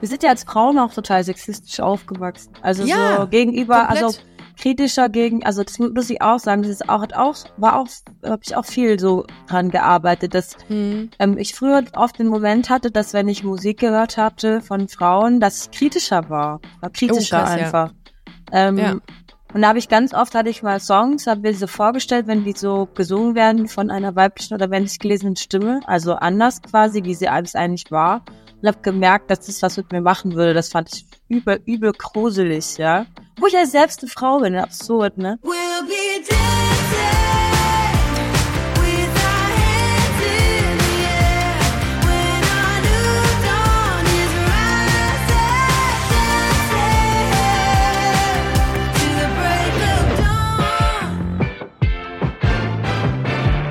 wir sind ja als Frauen auch total sexistisch aufgewachsen. Also Ja, so gegenüber, komplett. also kritischer gegen, also das muss ich auch sagen, das ist auch, hat auch, war auch, habe ich auch viel so dran gearbeitet, dass Hm. ähm, ich früher oft den Moment hatte, dass wenn ich Musik gehört hatte von Frauen, dass ich kritischer war, war kritischer Oh, krass, ja. einfach. Ähm, Ja. Und da habe ich ganz oft, hatte ich mal Songs, habe mir so vorgestellt, wenn die so gesungen werden von einer weiblichen oder männlich gelesenen Stimme, also anders quasi, wie sie alles eigentlich war. Und habe gemerkt, dass das was mit mir machen würde. Das fand ich übel, übel gruselig, ja. Wo ich ja selbst eine Frau bin, absurd, ne? We'll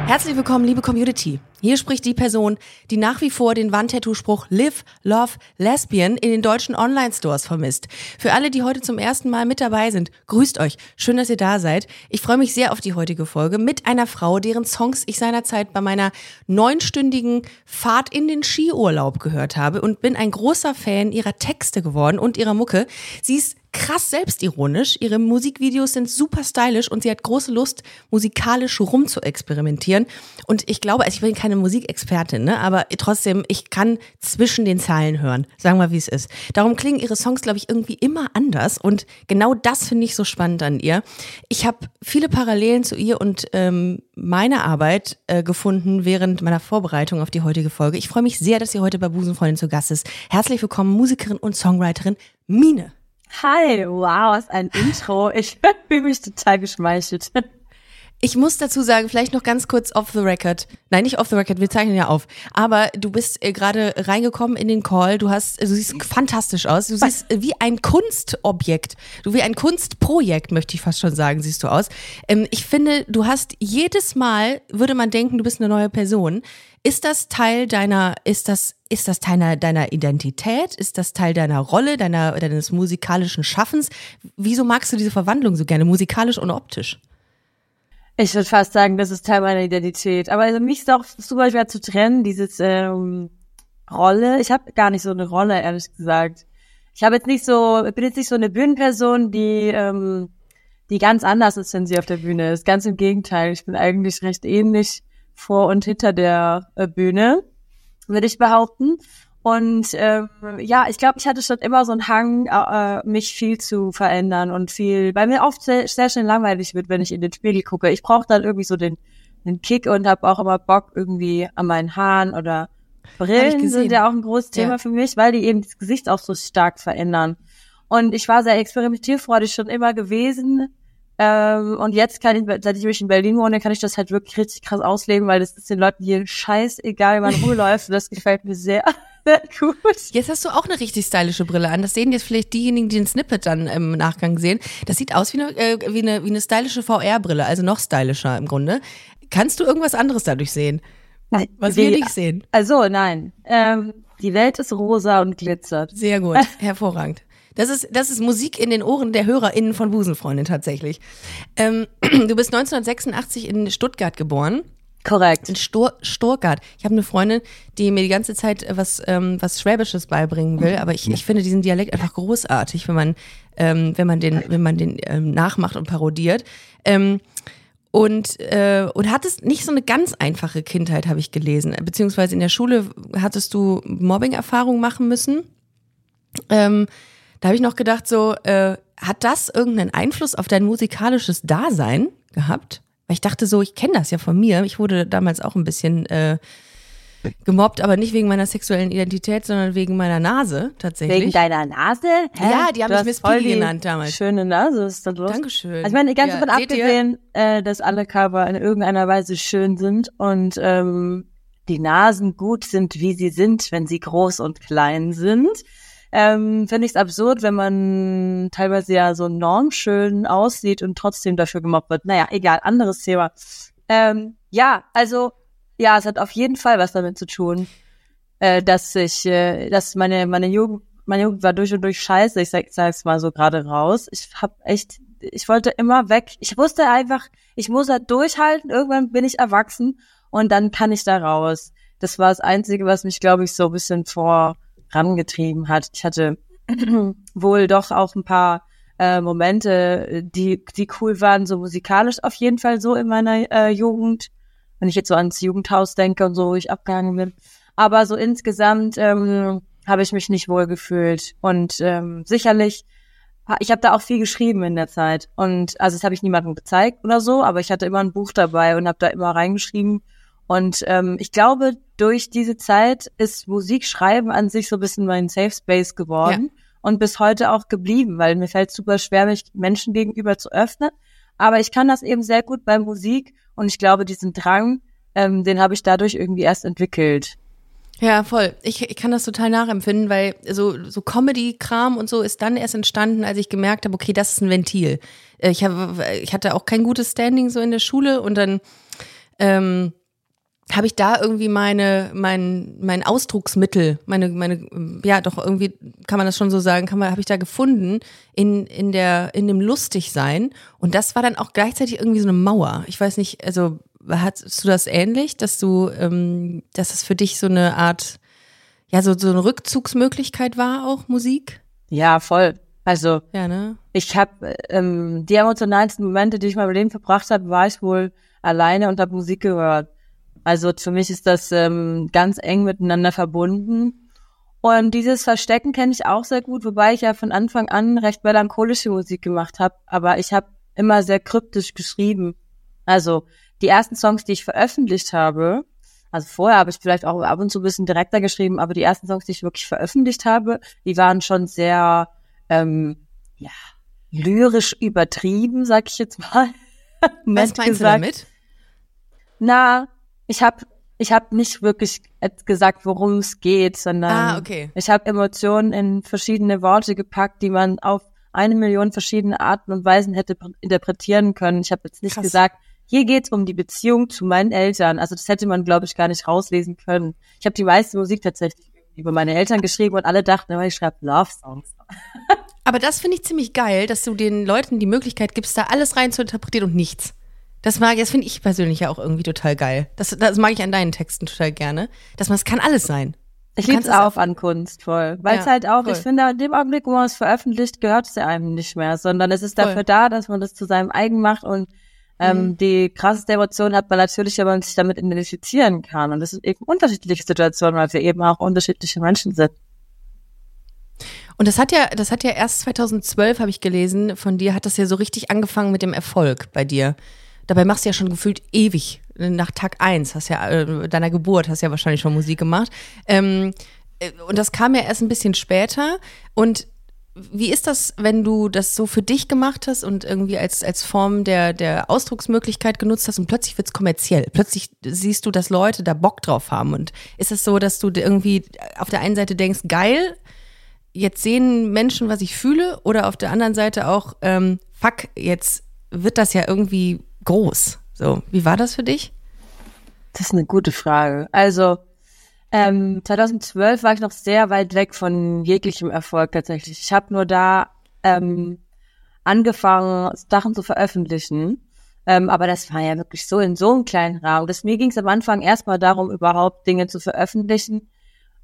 Herzlich willkommen, liebe Community. Hier spricht die Person, die nach wie vor den Wandtattoo-Spruch Live, Love, Lesbian in den deutschen Online-Stores vermisst. Für alle, die heute zum ersten Mal mit dabei sind, grüßt euch. Schön, dass ihr da seid. Ich freue mich sehr auf die heutige Folge mit einer Frau, deren Songs ich seinerzeit bei meiner neunstündigen Fahrt in den Skiurlaub gehört habe und bin ein großer Fan ihrer Texte geworden und ihrer Mucke. Sie ist krass selbstironisch. Ihre Musikvideos sind super stylisch und sie hat große Lust, musikalisch rum zu experimentieren. Und ich glaube, also ich bin keine Musikexpertin, ne? aber trotzdem, ich kann zwischen den Zeilen hören. Sagen wir, wie es ist. Darum klingen ihre Songs, glaube ich, irgendwie immer anders. Und genau das finde ich so spannend an ihr. Ich habe viele Parallelen zu ihr und ähm, meiner Arbeit äh, gefunden während meiner Vorbereitung auf die heutige Folge. Ich freue mich sehr, dass sie heute bei Busenfreundin zu Gast ist. Herzlich willkommen, Musikerin und Songwriterin Mine. Hi, wow, was ein Intro. Ich fühle mich total geschmeichelt. Ich muss dazu sagen, vielleicht noch ganz kurz off the record. Nein, nicht off the record, wir zeichnen ja auf. Aber du bist äh, gerade reingekommen in den Call. Du hast, du siehst fantastisch aus. Du siehst äh, wie ein Kunstobjekt. Du wie ein Kunstprojekt, möchte ich fast schon sagen, siehst du aus. Ähm, ich finde, du hast jedes Mal, würde man denken, du bist eine neue Person. Ist das Teil deiner, ist das, ist das Teil deiner Identität? Ist das Teil deiner Rolle, deiner, deines musikalischen Schaffens? Wieso magst du diese Verwandlung so gerne, musikalisch und optisch? Ich würde fast sagen, das ist Teil meiner Identität. Aber also mich ist auch super schwer zu trennen, dieses ähm, Rolle. Ich habe gar nicht so eine Rolle, ehrlich gesagt. Ich habe jetzt nicht so, bin jetzt nicht so eine Bühnenperson, die ähm, die ganz anders ist, wenn sie auf der Bühne ist. Ganz im Gegenteil. Ich bin eigentlich recht ähnlich vor und hinter der äh, Bühne, würde ich behaupten. Und ähm, ja, ich glaube, ich hatte schon immer so einen Hang, äh, mich viel zu verändern und viel, weil mir oft sehr, sehr schnell langweilig wird, wenn ich in den Spiegel gucke. Ich brauche dann irgendwie so den, den Kick und habe auch immer Bock irgendwie an meinen Haaren oder Brillen sind ja auch ein großes Thema Ja. für mich, weil die eben das Gesicht auch so stark verändern. Und ich war sehr experimentierfreudig schon immer gewesen. Ähm, und jetzt kann ich, seit ich in Berlin wohne, kann ich das halt wirklich richtig krass ausleben, weil das ist den Leuten hier scheißegal, wie man rumläuft. Und das gefällt mir sehr, sehr gut. Jetzt hast du auch eine richtig stylische Brille an. Das sehen jetzt vielleicht diejenigen, die den Snippet dann im Nachgang sehen. Das sieht aus wie eine, äh, wie eine, wie eine stylische VR-Brille, also noch stylischer im Grunde. Kannst du irgendwas anderes dadurch sehen, was wir nicht sehen? Also nein, ähm, die Welt ist rosa und glitzert. Sehr gut, hervorragend. Das ist, das ist Musik in den Ohren der HörerInnen von Busenfreundin tatsächlich. Ähm, du bist 1986 in Stuttgart geboren. Korrekt. In Stur Stuttgart. Ich habe eine Freundin, die mir die ganze Zeit äh, was, ähm, was Schwäbisches beibringen will, aber ich, ich finde diesen Dialekt einfach großartig, wenn man, ähm, wenn man den, wenn man den ähm, nachmacht und parodiert. Ähm, und, äh, und hattest nicht so eine ganz einfache Kindheit, habe ich gelesen. Beziehungsweise in der Schule hattest du Mobbing-Erfahrungen machen müssen. Ähm, da habe ich noch gedacht, so, äh, hat das irgendeinen Einfluss auf dein musikalisches Dasein gehabt? Weil ich dachte so, ich kenne das ja von mir. Ich wurde damals auch ein bisschen äh, gemobbt, aber nicht wegen meiner sexuellen Identität, sondern wegen meiner Nase tatsächlich. Wegen deiner Nase? Hä? Ja, die haben Du mich Miss Piggy genannt damals. Schöne Nase, ist da los? Dankeschön. Also ich meine, ganz Ja, davon abgesehen, äh, dass alle Cover in irgendeiner Weise schön sind und ähm, die Nasen gut sind, wie sie sind, wenn sie groß und klein sind. Ähm, Finde ich es absurd, wenn man teilweise ja so normschön aussieht und trotzdem dafür gemobbt wird. Naja, egal, anderes Thema. Ähm, ja, also ja, es hat auf jeden Fall was damit zu tun, äh, dass ich, äh, dass meine meine Jugend, meine Jugend war durch und durch scheiße. Ich sag, sag's mal so gerade raus. Ich hab echt, ich wollte immer weg. Ich wusste einfach, ich muss halt durchhalten. Irgendwann bin ich erwachsen und dann kann ich da raus. Das war das Einzige, was mich, glaube ich, so ein bisschen vor rangetrieben hat. Ich hatte wohl doch auch ein paar äh, Momente, die, die cool waren, so musikalisch auf jeden Fall so in meiner äh, Jugend. Wenn ich jetzt so ans Jugendhaus denke und so, wo ich abgegangen bin. Aber so insgesamt ähm, habe ich mich nicht wohl gefühlt. Und ähm, sicherlich, ich habe da auch viel geschrieben in der Zeit. Und also das habe ich niemandem gezeigt oder so, aber ich hatte immer ein Buch dabei und habe da immer reingeschrieben. Und ähm, ich glaube, durch diese Zeit ist Musikschreiben an sich so ein bisschen mein Safe Space geworden und bis heute auch geblieben, weil mir fällt super schwer, mich Menschen gegenüber zu öffnen. Aber ich kann das eben sehr gut bei Musik und ich glaube, diesen Drang, ähm, den habe ich dadurch irgendwie erst entwickelt. Ja, voll. Ich, ich kann das total nachempfinden, weil so, so Comedy-Kram und so ist dann erst entstanden, als ich gemerkt habe, okay, das ist ein Ventil. Äh, Ich, habe, ich hatte auch kein gutes Standing so in der Schule und dann ähm, habe ich da irgendwie meine, mein, mein Ausdrucksmittel, meine, meine, ja, doch irgendwie kann man das schon so sagen, kann man, habe ich da gefunden in, in der, in dem Lustigsein. Und das war dann auch gleichzeitig irgendwie so eine Mauer. Ich weiß nicht, also hattest du das ähnlich, dass du, ähm, dass es für dich so eine Art, ja, so, so eine Rückzugsmöglichkeit war, auch Musik? Ja, voll. Also Ja, ne? ich habe ähm, die emotionalsten Momente, die ich in meinem Leben verbracht habe, war ich wohl alleine und habe Musik gehört. Also für mich ist das ähm, ganz eng miteinander verbunden. Und dieses Verstecken kenne ich auch sehr gut, wobei ich ja von Anfang an recht melancholische Musik gemacht habe. Aber ich habe immer sehr kryptisch geschrieben. Also die ersten Songs, die ich veröffentlicht habe, also vorher habe ich vielleicht auch ab und zu ein bisschen direkter geschrieben, aber die ersten Songs, die ich wirklich veröffentlicht habe, die waren schon sehr ähm, ja, lyrisch übertrieben, sag ich jetzt mal. Was meinst du gesagt. damit? Na, ich habe ich hab nicht wirklich gesagt, worum es geht, sondern Ah, okay. ich habe Emotionen in verschiedene Worte gepackt, die man auf eine Million verschiedene Arten und Weisen hätte pr- interpretieren können. Ich habe jetzt nicht Krass. gesagt, hier geht's um die Beziehung zu meinen Eltern. Also das hätte man, glaube ich, gar nicht rauslesen können. Ich habe die meiste Musik tatsächlich über meine Eltern geschrieben und alle dachten immer, ich schreibe Love-Songs. Aber das finde ich ziemlich geil, dass du den Leuten die Möglichkeit gibst, da alles rein zu interpretieren und nichts. Das mag, das finde ich persönlich ja auch irgendwie total geil. Das, das mag ich an deinen Texten total gerne. Dass man, es kann alles sein. Ich lieb's kannst es auch an Kunst voll. Weil es Ja, halt auch, voll. ich finde, in dem Augenblick, wo man es veröffentlicht, gehört es ja einem nicht mehr, sondern es ist Voll. dafür da, dass man das zu seinem eigen macht und ähm, Mhm. die krasseste Emotion hat man natürlich, wenn man sich damit identifizieren kann. Und das sind eben unterschiedliche Situationen, weil wir eben auch unterschiedliche Menschen sind. Und das hat ja, das hat ja erst 2012, habe ich gelesen, von dir hat das ja so richtig angefangen mit dem Erfolg bei dir. Dabei machst du ja schon gefühlt ewig. Nach Tag eins hast ja, äh, deiner Geburt hast ja wahrscheinlich schon Musik gemacht. Ähm, äh, und das kam ja erst ein bisschen später. Und wie ist das, wenn du das so für dich gemacht hast und irgendwie als, als Form der, der Ausdrucksmöglichkeit genutzt hast und plötzlich wird's kommerziell? Plötzlich siehst du, dass Leute da Bock drauf haben. Und ist es so, dass du irgendwie auf der einen Seite denkst, geil, jetzt sehen Menschen, was ich fühle, oder auf der anderen Seite auch, ähm, fuck, jetzt wird das ja irgendwie groß. So, wie war das für dich? Das ist eine gute Frage. Also, ähm, 2012 war ich noch sehr weit weg von jeglichem Erfolg tatsächlich. Ich habe nur da ähm, angefangen, Sachen zu veröffentlichen. Ähm, aber das war ja wirklich so in so einem kleinen Rahmen. Das, mir ging es am Anfang erstmal darum, überhaupt Dinge zu veröffentlichen.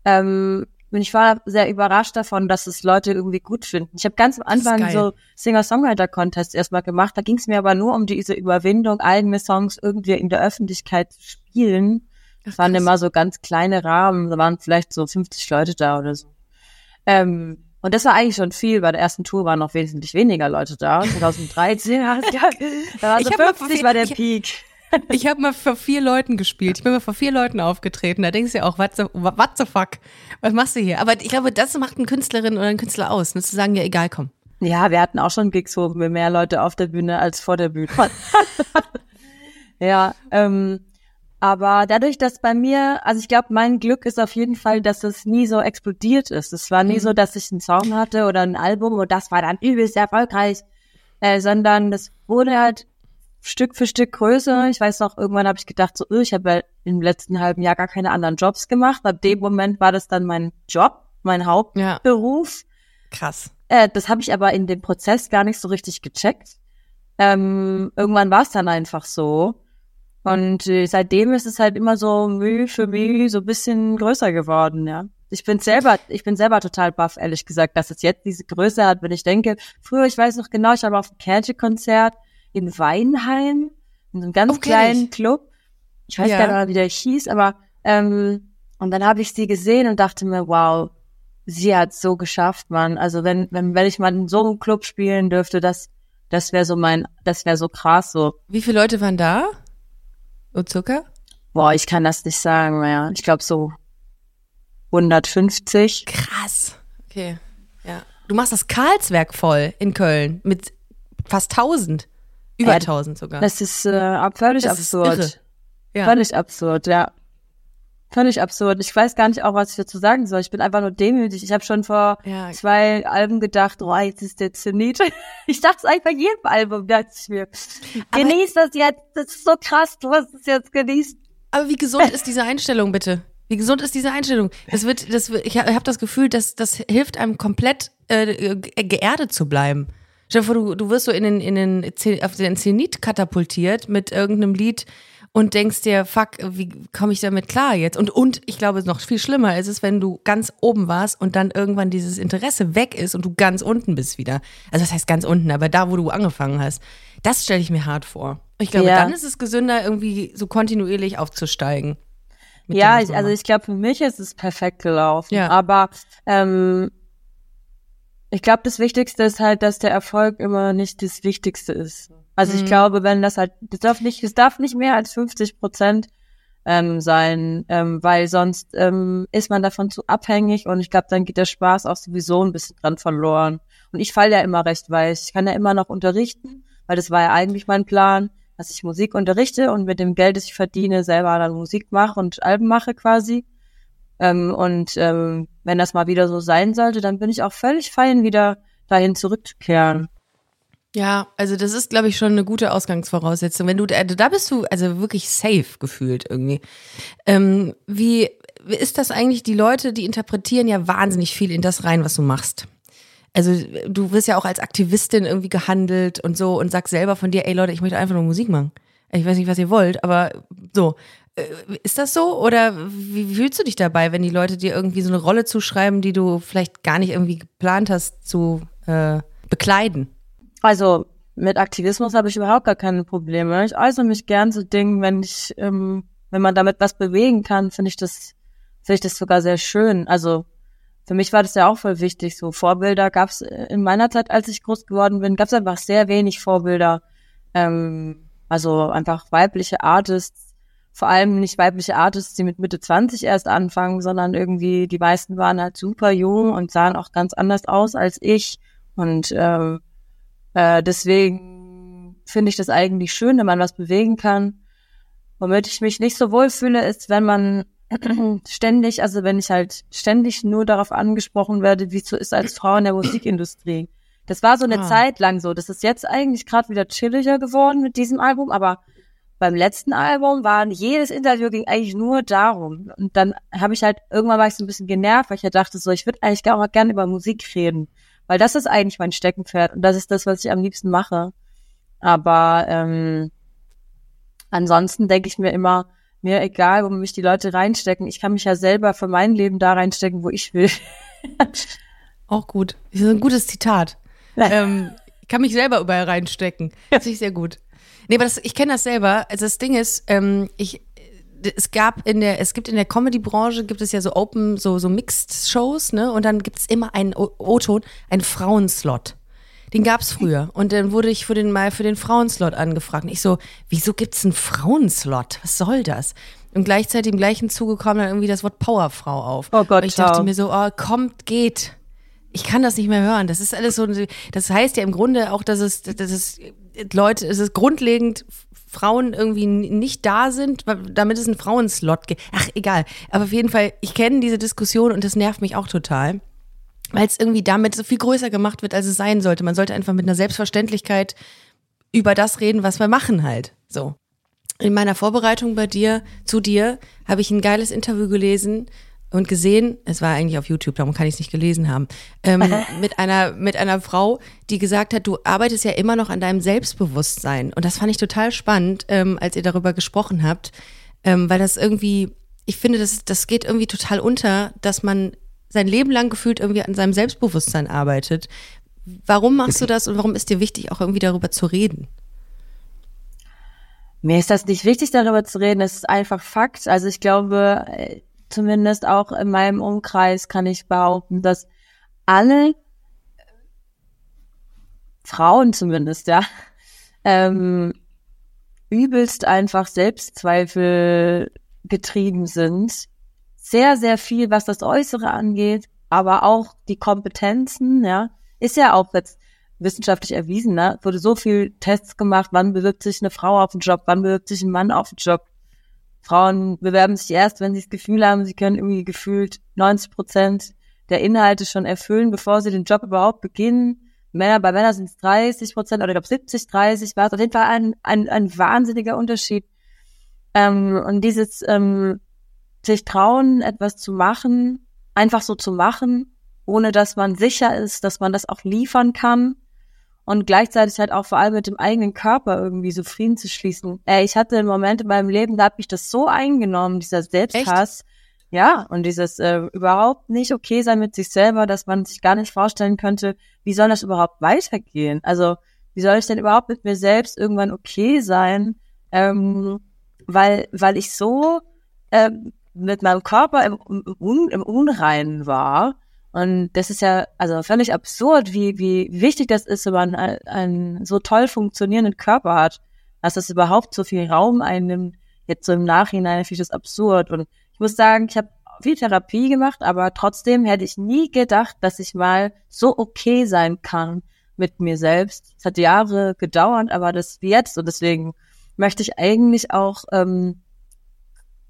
Ähm, und ich war sehr überrascht davon, dass es Leute irgendwie gut finden. Ich habe ganz am Anfang so Singer-Songwriter-Contest erstmal gemacht. Da ging es mir aber nur um diese Überwindung, eigene Songs irgendwie in der Öffentlichkeit zu spielen. Das waren immer so ganz kleine Rahmen. Da waren vielleicht so 50 Leute da oder so. Ähm, und das war eigentlich schon viel. Bei der ersten Tour waren noch wesentlich weniger Leute da. 2013, ja, da waren so hab mal 50 vor- war der ich- Peak. Ich habe mal vor vier Leuten gespielt. Ich bin mal vor vier Leuten aufgetreten. Da denkst du ja auch, what the, what the fuck? Was machst du hier? Aber ich glaube, das macht eine Künstlerin oder einen Künstler aus. Nur zu sagen, ja, egal, komm. Ja, wir hatten auch schon Gigs, wo wir mehr Leute auf der Bühne als vor der Bühne. ja, ähm, aber dadurch, dass bei mir, also ich glaube, mein Glück ist auf jeden Fall, dass es nie so explodiert ist. Es war nie so, dass ich einen Song hatte oder ein Album und das war dann übelst erfolgreich, äh, sondern das wurde halt Stück für Stück größer. Ich weiß noch, irgendwann habe ich gedacht, so, ich habe ja im letzten halben Jahr gar keine anderen Jobs gemacht. Ab dem Moment war das dann mein Job, mein Hauptberuf. Krass. Äh, das habe ich aber in dem Prozess gar nicht so richtig gecheckt. Ähm, irgendwann war es dann einfach so. Und äh, seitdem ist es halt immer so Mühe für Mühe so ein bisschen größer geworden, ja. ich bin selber, ich bin selber total baff, ehrlich gesagt, dass es jetzt diese Größe hat, wenn ich denke, früher, ich weiß noch genau, ich war mal auf einem Kärnchen-Konzert in Weinheim, in so einem ganz Oh, kenn kleinen. Club. Ich weiß Ja. gar nicht wie der hieß, aber ähm, und dann habe ich sie gesehen und dachte mir, wow, sie hat so geschafft, Mann. Also wenn, wenn, wenn ich mal in so einem Club spielen dürfte, das, das wäre so mein, das wäre so krass, so. Wie viele Leute waren da? Und Zucker? Boah, ich kann das nicht sagen mehr. Ich glaube so 150. Krass. Okay. Ja. Du machst das Karlswerk voll in Köln mit fast 1000. Über Ja, 1000 sogar. Das ist äh, völlig Das ist absurd. irre. ja. Völlig absurd, ja. Völlig absurd. Ich weiß gar nicht auch, was ich dazu sagen soll. Ich bin einfach nur demütig. Ich habe schon vor Ja. zwei Alben gedacht, oh, jetzt ist der Zenit. Ich dachte es eigentlich bei jedem Album, dachte ich mir. Genieß das jetzt. Das ist so krass, du hast es jetzt genießt. Aber wie gesund ist diese Einstellung bitte? Wie gesund ist diese Einstellung? Das wird, das ich habe das Gefühl, dass das hilft einem komplett äh, ge- geerdet zu bleiben. Stell dir vor, du, du wirst so in den, in den, auf den Zenit katapultiert mit irgendeinem Lied und denkst dir, fuck, wie komme ich damit klar jetzt? Und, und ich glaube, noch viel schlimmer ist es, wenn du ganz oben warst und dann irgendwann dieses Interesse weg ist und du ganz unten bist wieder. Also das heißt ganz unten, aber da, wo du angefangen hast. Das stelle ich mir hart vor. Ich glaube, Ja. dann ist es gesünder, irgendwie so kontinuierlich aufzusteigen. Ja, ich, also ich glaube, für mich ist es perfekt gelaufen. Ja. Aber ähm, ich glaube, das Wichtigste ist halt, dass der Erfolg immer nicht das Wichtigste ist. Also Mhm. ich glaube, wenn das halt, das darf nicht, es darf nicht mehr als 50 Prozent ähm, sein, ähm, weil sonst ähm, ist man davon zu abhängig und ich glaube, dann geht der Spaß auch sowieso ein bisschen dran verloren. Und ich falle ja immer recht weich. Ich kann ja immer noch unterrichten, weil das war ja eigentlich mein Plan, dass ich Musik unterrichte und mit dem Geld, das ich verdiene, selber dann Musik mache und Alben mache quasi. Ähm, und ähm, wenn das mal wieder so sein sollte, dann bin ich auch völlig fein, wieder dahin zurückzukehren. Ja, also das ist, glaube ich, schon eine gute Ausgangsvoraussetzung. Wenn du, äh, da bist du also wirklich safe gefühlt irgendwie. Ähm, wie wie ist das eigentlich? Die Leute, die interpretieren ja wahnsinnig viel in das rein, was du machst. Also du wirst ja auch als Aktivistin irgendwie gehandelt und so und sagst selber von dir, ey Leute, ich möchte einfach nur Musik machen. Ich weiß nicht, was ihr wollt, aber so. Äh, Ist das so? Oder wie fühlst du dich dabei, wenn die Leute dir irgendwie so eine Rolle zuschreiben, die du vielleicht gar nicht irgendwie geplant hast zu äh, bekleiden? Also mit Aktivismus habe ich überhaupt gar keine Probleme. Ich äußere mich gern zu Dingen, wenn ich, ähm, wenn man damit was bewegen kann, finde ich das, finde ich das sogar sehr schön. Also für mich war das ja auch voll wichtig. So Vorbilder gab es in meiner Zeit, als ich groß geworden bin, gab es einfach sehr wenig Vorbilder. Ähm, also einfach weibliche Artists, vor allem nicht weibliche Artists, die mit Mitte 20 erst anfangen, sondern irgendwie die meisten waren halt super jung und sahen auch ganz anders aus als ich. Und ähm, äh, deswegen finde ich das eigentlich schön, wenn man was bewegen kann. Womit ich mich nicht so wohl fühle, ist, wenn man ständig, also wenn ich halt ständig nur darauf angesprochen werde, wie es so ist als Frau in der Musikindustrie. Das war so eine Ah. Zeit lang so. Das ist jetzt eigentlich gerade wieder chilliger geworden mit diesem Album, aber beim letzten Album war jedes Interview ging eigentlich nur darum. Und dann habe ich halt irgendwann war ich so ein bisschen genervt, weil ich ja dachte so, ich würde eigentlich gar auch gerne über Musik reden, weil das ist eigentlich mein Steckenpferd und das ist das, was ich am liebsten mache. Aber ähm, ansonsten denke ich mir immer, mir egal, wo mich die Leute reinstecken. Ich kann mich ja selber für mein Leben da reinstecken, wo ich will. Auch gut. Das ist ein gutes Zitat. ähm, ich kann mich selber überall reinstecken. Das finde ich sehr gut. Nee, aber das, ich kenne das selber. Also das Ding ist, ähm, ich, es gab in der, es gibt in der Comedy-Branche gibt es ja so Open, so, so Mixed-Shows, ne? Und dann gibt es immer einen O-Ton, einen Frauenslot. Den gab's früher. Und dann wurde ich für den mal für den Frauenslot angefragt. Und ich so, wieso gibt's einen Frauenslot? Was soll das? Und gleichzeitig im gleichen Zuge kam dann irgendwie das Wort Powerfrau auf. Oh Gott, Und ich dachte ciao. mir so, oh, kommt, geht. Ich kann das nicht mehr hören. Das ist alles so, das heißt ja im Grunde auch, dass es, dass es Leute, es ist grundlegend, Frauen irgendwie nicht da sind, damit es einen Frauenslot gibt. Ach, egal. Aber auf jeden Fall, ich kenne diese Diskussion und das nervt mich auch total weil es irgendwie damit so viel größer gemacht wird, als es sein sollte. Man sollte einfach mit einer Selbstverständlichkeit über das reden, was wir machen halt. So. In meiner Vorbereitung bei dir, zu dir, habe ich ein geiles Interview gelesen und gesehen, es war eigentlich auf YouTube, darum kann ich es nicht gelesen haben, ähm, mit einer, mit einer Frau, die gesagt hat, du arbeitest ja immer noch an deinem Selbstbewusstsein. Und das fand ich total spannend, ähm, als ihr darüber gesprochen habt, ähm, weil das irgendwie, ich finde, das, das geht irgendwie total unter, dass man sein Leben lang gefühlt irgendwie an seinem Selbstbewusstsein arbeitet. Warum machst du das und warum ist dir wichtig, auch irgendwie darüber zu reden? Mir ist das nicht wichtig, darüber zu reden. Es ist einfach Fakt. Also ich glaube, äh, zumindest auch in meinem Umkreis kann ich behaupten, dass alle äh, Frauen zumindest, ja, ähm, übelst einfach Selbstzweifel getrieben sind. Sehr, sehr viel, was das Äußere angeht, aber auch die Kompetenzen, ja, ist ja auch jetzt wissenschaftlich erwiesen, ne? Wurde so viel Tests gemacht, wann bewirbt sich eine Frau auf den Job, wann bewirbt sich ein Mann auf den Job. Frauen bewerben sich erst, wenn sie das Gefühl haben, sie können irgendwie gefühlt 90 Prozent der Inhalte schon erfüllen, bevor sie den Job überhaupt beginnen. Männer, bei Männern sind es 30 Prozent oder ich glaube 70, 30 war es auf jeden Fall ein, ein, ein wahnsinniger Unterschied. Ähm, und dieses ähm, sich trauen, etwas zu machen, einfach so zu machen, ohne dass man sicher ist, dass man das auch liefern kann und gleichzeitig halt auch vor allem mit dem eigenen Körper irgendwie so Frieden zu schließen. Ey, ich hatte einen Moment in meinem Leben, da hat mich das so eingenommen, dieser Selbsthass. Ja, und dieses äh, überhaupt nicht okay sein mit sich selber, dass man sich gar nicht vorstellen könnte, wie soll das überhaupt weitergehen? Also, wie soll ich denn überhaupt mit mir selbst irgendwann okay sein? Ähm, weil, weil ich so ähm, mit meinem Körper im, im, im Unreinen war. Und das ist ja also völlig absurd, wie, wie wichtig das ist, wenn man ein- einen so toll funktionierenden Körper hat, dass das überhaupt so viel Raum einnimmt. Jetzt so im Nachhinein finde ich das absurd. Und ich muss sagen, ich habe viel Therapie gemacht, aber trotzdem hätte ich nie gedacht, dass ich mal so okay sein kann mit mir selbst. Es hat Jahre gedauert, aber das jetzt. Und deswegen möchte ich eigentlich auch ähm,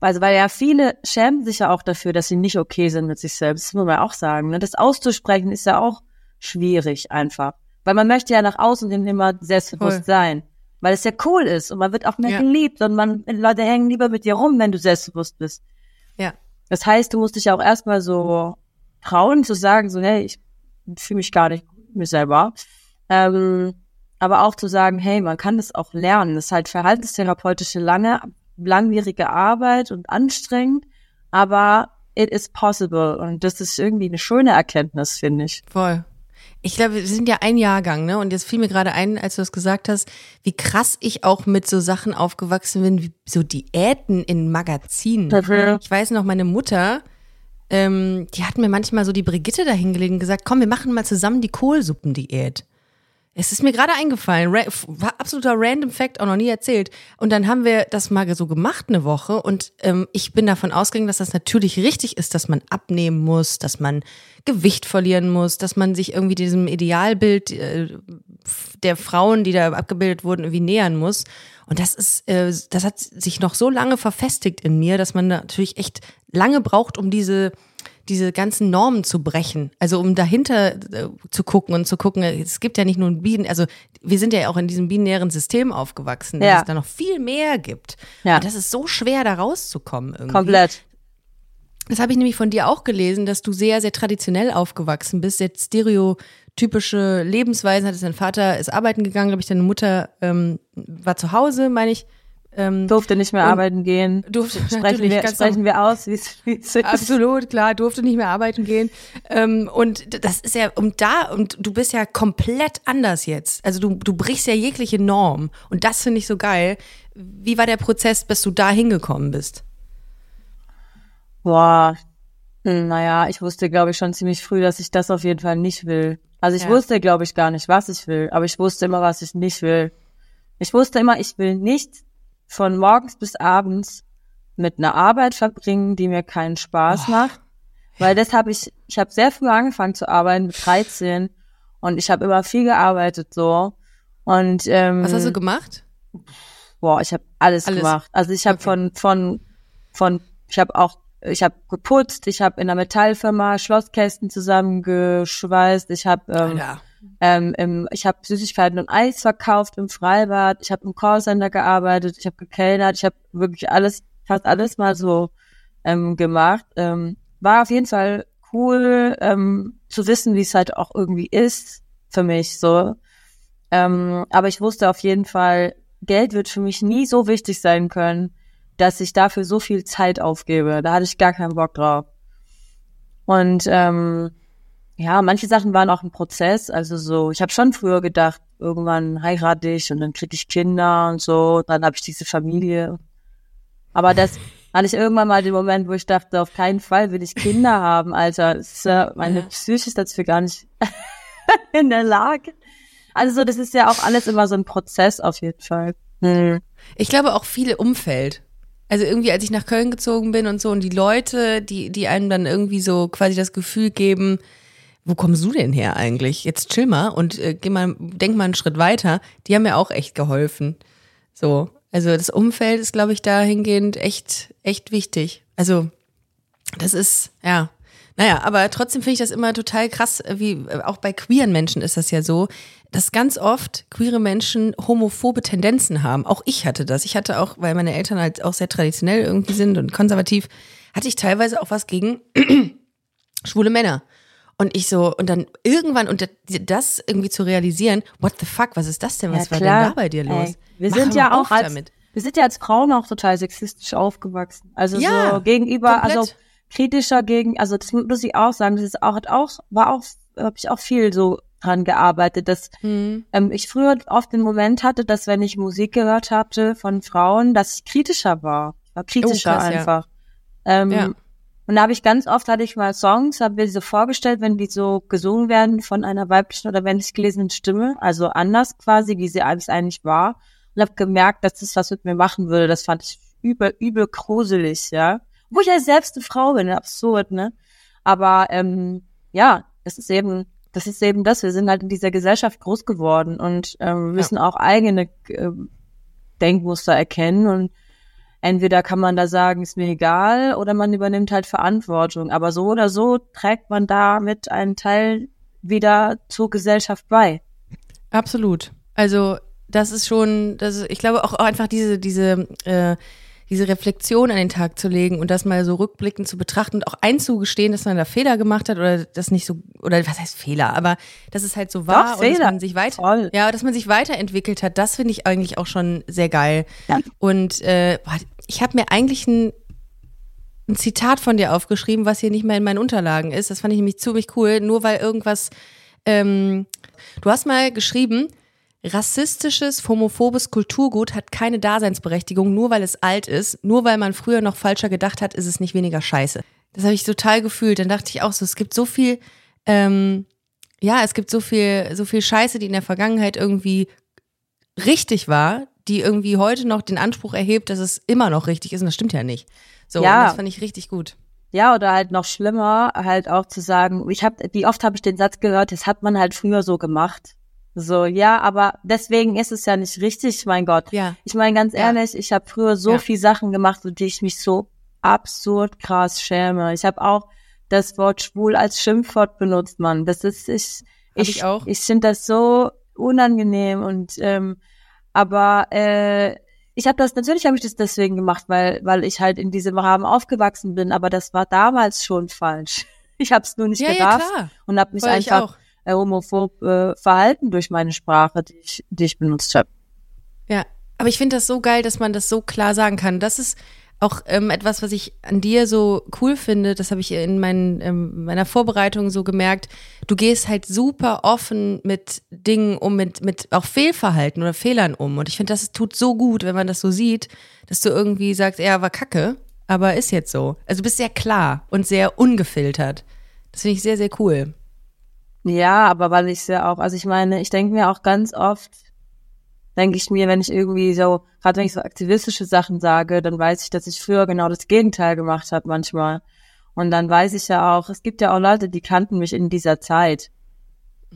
also weil ja viele schämen sich ja auch dafür, dass sie nicht okay sind mit sich selbst. Das muss man auch sagen. Ne? Das auszusprechen ist ja auch schwierig einfach. Weil man möchte ja nach außen hin immer selbstbewusst Voll. sein. Weil es ja cool ist und man wird auch mehr Ja. geliebt und man, Leute hängen lieber mit dir rum, wenn du selbstbewusst bist. Ja. Das heißt, du musst dich ja auch erstmal so trauen zu sagen, so, hey, ich fühle mich gar nicht gut mit mir selber. Ähm, aber auch zu sagen, hey, man kann das auch lernen. Das ist halt verhaltenstherapeutische lange, langwierige Arbeit und anstrengend, aber it is possible. Und das ist irgendwie eine schöne Erkenntnis, finde ich. Voll. Ich glaube, wir sind ja ein Jahrgang, ne? Und jetzt fiel mir gerade ein, als du das gesagt hast, wie krass ich auch mit so Sachen aufgewachsen bin, wie so Diäten in Magazinen. Mhm. Ich weiß noch, meine Mutter, ähm, die hat mir manchmal so die Brigitte dahingelegt und gesagt, komm, wir machen mal zusammen die Kohlsuppendiät. Es ist mir gerade eingefallen, Ra absoluter Random Fact, auch noch nie erzählt. Und dann haben wir das mal so gemacht eine Woche und ähm, ich bin davon ausgegangen, dass das natürlich richtig ist, dass man abnehmen muss, dass man Gewicht verlieren muss, dass man sich irgendwie diesem Idealbild äh, der Frauen, die da abgebildet wurden, irgendwie nähern muss. Und das ist, äh, das hat sich noch so lange verfestigt in mir, dass man natürlich echt lange braucht, um diese diese ganzen Normen zu brechen. Also um dahinter äh, zu gucken und zu gucken, es gibt ja nicht nur ein Bienen, also wir sind ja auch in diesem binären System aufgewachsen, dass Ja. es da noch viel mehr gibt. Ja. Und das ist so schwer, da rauszukommen irgendwie. Komplett. Das habe ich nämlich von dir auch gelesen, dass du sehr, sehr traditionell aufgewachsen bist, jetzt stereotypische Lebensweisen hattest. Dein Vater ist arbeiten gegangen, glaube ich, deine Mutter ähm, war zu Hause, meine ich. Ähm, Durfte nicht mehr arbeiten gehen. durfte Sprechen wir, sprechen wir aus, wie es ist. Absolut, klar, durfte nicht mehr arbeiten gehen. Ähm, und das ist ja, und da, und du bist ja komplett anders jetzt. Also du, du brichst ja jegliche Norm. Und das finde ich so geil. Wie war der Prozess, bis du da hingekommen bist? Boah, hm, naja, ich wusste, glaube ich, schon ziemlich früh, dass ich das auf jeden Fall nicht will. Also ich Ja. wusste, glaube ich, gar nicht, was ich will, aber ich wusste immer, was ich nicht will. Ich wusste immer, ich will nicht von morgens bis abends mit einer Arbeit verbringen, die mir keinen Spaß macht. Weil das habe ich, ich habe sehr früh angefangen zu arbeiten, mit 13. Und ich habe immer viel gearbeitet so. Und ähm, Was hast du gemacht? Boah, ich habe alles, Alles. gemacht. Also ich habe Okay. von von von ich habe auch ich habe geputzt, ich habe in einer Metallfirma Schlosskästen zusammengeschweißt, ich habe ähm, Alter. Ähm, im, ich habe Süßigkeiten und Eis verkauft im Freibad, ich habe im Callcenter gearbeitet, ich habe gekellnert, ich habe wirklich alles, fast alles mal so ähm, gemacht. Ähm, war auf jeden Fall cool ähm, zu wissen, wie es halt auch irgendwie ist für mich so. Ähm, aber ich wusste auf jeden Fall, Geld wird für mich nie so wichtig sein können, dass ich dafür so viel Zeit aufgebe. Da hatte ich gar keinen Bock drauf. Und ähm, ja, manche Sachen waren auch ein Prozess. Also so, ich habe schon früher gedacht, irgendwann heirate ich und dann kriege ich Kinder und so. Dann habe ich diese Familie. Aber das hatte ich irgendwann mal den Moment, wo ich dachte, auf keinen Fall will ich Kinder haben, Alter. Ist, ja- meine Psyche ist dafür gar nicht in der Lage. Also so, das ist ja auch alles immer so ein Prozess auf jeden Fall. Hm. Ich glaube auch viele Umfeld. Also irgendwie, als ich nach Köln gezogen bin und so und die Leute, die, die einem dann irgendwie so quasi das Gefühl geben, wo kommst du denn her eigentlich? Jetzt chill mal und äh, geh mal, denk mal einen Schritt weiter. Die haben mir auch echt geholfen. So. Also das Umfeld ist, glaube ich, dahingehend echt, echt wichtig. Also, das ist, ja. Naja, aber trotzdem finde ich das immer total krass, wie äh, auch bei queeren Menschen ist das ja so, dass ganz oft queere Menschen homophobe Tendenzen haben. Auch ich hatte das. Ich hatte auch, weil meine Eltern halt auch sehr traditionell irgendwie sind und konservativ, hatte ich teilweise auch was gegen schwule Männer. Und ich so, und dann irgendwann, und das irgendwie zu realisieren, what the fuck, was ist das denn? Was Ja, war denn da bei dir los? Ey, wir Mach sind ja auch als, damit. wir sind ja als Frauen auch total sexistisch aufgewachsen. Also Ja, so gegenüber, komplett. also kritischer gegen, also das muss ich auch sagen, das ist auch, hat auch, war auch, habe ich auch viel so dran gearbeitet, dass Hm. ähm, ich früher oft den Moment hatte, dass wenn ich Musik gehört hatte von Frauen, dass ich kritischer war. Ich war kritischer Oh, krass, ja. einfach. Ähm, Ja. Und da habe ich ganz oft, hatte ich mal Songs, habe mir die so vorgestellt, wenn die so gesungen werden von einer weiblichen oder männlich gelesenen Stimme, also anders quasi, wie sie alles eigentlich war. Und habe gemerkt, dass das was mit mir machen würde. Das fand ich übel, übel gruselig, ja. Wo ich ja selbst eine Frau bin, absurd, ne? Aber ähm, ja, das ist eben, das ist eben das. Wir sind halt in dieser Gesellschaft groß geworden und ähm, müssen auch eigene ähm, Denkmuster erkennen und entweder kann man da sagen, ist mir egal, oder man übernimmt halt Verantwortung. Aber so oder so trägt man damit einen Teil wieder zur Gesellschaft bei. Absolut. Also das ist schon, das ist, ich glaube auch einfach diese, diese, äh, diese Reflexion an den Tag zu legen und das mal so rückblickend zu betrachten und auch einzugestehen, dass man da Fehler gemacht hat oder das nicht so, oder was heißt Fehler, aber dass es halt so war Doch, und dass Fehler. man sich weiter, Toll. ja, dass man sich weiterentwickelt hat, das finde ich eigentlich auch schon sehr geil. Ja. Und äh, ich habe mir eigentlich ein, ein Zitat von dir aufgeschrieben, was hier nicht mehr in meinen Unterlagen ist. Das fand ich nämlich ziemlich cool, nur weil irgendwas ähm, Du hast mal geschrieben, rassistisches, homophobes Kulturgut hat keine Daseinsberechtigung, nur weil es alt ist. Nur weil man früher noch falscher gedacht hat, ist es nicht weniger scheiße. Das habe ich total gefühlt. Dann dachte ich auch so, es gibt so viel, ähm, ja, es gibt so viel, so viel Scheiße, die in der Vergangenheit irgendwie richtig war, die irgendwie heute noch den Anspruch erhebt, dass es immer noch richtig ist. Und das stimmt ja nicht. So, Ja. und das fand ich richtig gut. Ja, oder halt noch schlimmer, halt auch zu sagen, ich habe, wie oft habe ich den Satz gehört, das hat man halt früher so gemacht. So, ja, aber deswegen ist es ja nicht richtig, mein Gott. Ja. Ich meine ganz Ja. ehrlich, ich habe früher so Ja. viel Sachen gemacht, für die ich mich so absurd krass schäme. Ich habe auch das Wort schwul als Schimpfwort benutzt, Mann. Das ist ich Hab ich auch. Ich finde das so unangenehm und ähm, aber äh, ich habe das natürlich habe ich das deswegen gemacht, weil weil ich halt in diesem Rahmen aufgewachsen bin, aber das war damals schon falsch. Ich habe es nur nicht Ja, ja, gerafft klar. und habe mich ich einfach auch. Äh, homophob äh, verhalten durch meine Sprache, die ich die ich benutzt habe. Ja, aber ich finde das so geil, dass man das so klar sagen kann. Das ist auch ähm, etwas, was ich an dir so cool finde. Das habe ich in meinen, ähm, meiner Vorbereitung so gemerkt. Du gehst halt super offen mit Dingen um, mit, mit auch Fehlverhalten oder Fehlern um. Und ich finde, das tut so gut, wenn man das so sieht, dass du irgendwie sagst, ja, war kacke, aber ist jetzt so. Also du bist sehr klar und sehr ungefiltert. Das finde ich sehr, sehr cool. Ja, aber weil ich ja auch, also ich meine, ich denke mir auch ganz oft, denke ich mir, wenn ich irgendwie so, gerade wenn ich so aktivistische Sachen sage, dann weiß ich, dass ich früher genau das Gegenteil gemacht habe manchmal. Und dann weiß ich ja auch, es gibt ja auch Leute, die kannten mich in dieser Zeit.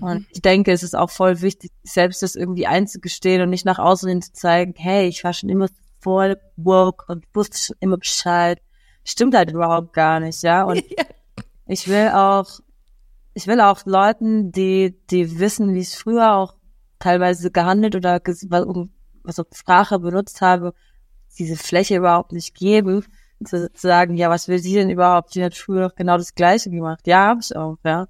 Und ich denke, es ist auch voll wichtig, selbst das irgendwie einzugestehen und nicht nach außen hin zu zeigen, hey, ich war schon immer voll woke und wusste schon immer Bescheid. Stimmt halt überhaupt gar nicht, ja. Und ich will auch, ich will auch Leuten, die, die wissen, wie ich früher auch teilweise gehandelt oder ges- auf Sprache benutzt habe, diese Fläche überhaupt nicht geben, zu, zu sagen, ja, was will sie denn überhaupt? Die hat früher doch genau das Gleiche gemacht. Ja, hab ich auch, ja.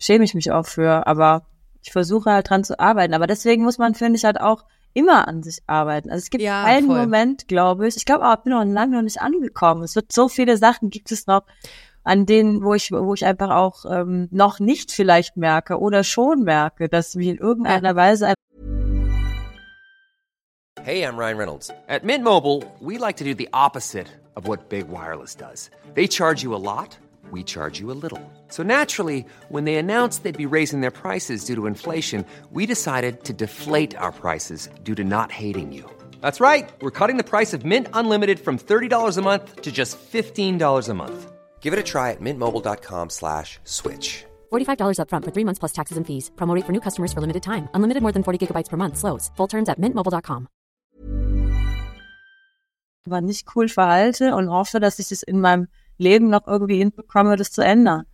Schäme ich mich auch für, aber ich versuche halt dran zu arbeiten. Aber deswegen muss man, finde ich, halt auch immer an sich arbeiten. Also es gibt Ja, keinen voll. Moment, glaube ich. Ich glaube auch, ich bin noch lange noch nicht angekommen. Es wird so viele Sachen gibt es noch. An denen, wo ich, wo ich einfach auch ähm, noch nicht vielleicht merke oder schon merke, dass mich in irgendeiner Weise Hey, I'm Ryan Reynolds. At Mint Mobile, we like to do the opposite of what Big Wireless does. They charge you a lot, we charge you a little. So naturally, when they announced they'd be raising their prices due to inflation, we decided to deflate our prices due to not hating you. That's right. We're cutting the price of Mint Unlimited from $30 a month to just $15 a month. Give it a try at mintmobile.com slash switch. $45 upfront for three months plus taxes and fees. Promo rate for new customers for limited time. Unlimited more than 40 gigabytes per month. Slows. Full terms at mintmobile.com. aber nicht cool verhalte und hoffe, dass ich es in meinem Leben noch irgendwie hinbekomme, das zu ändern.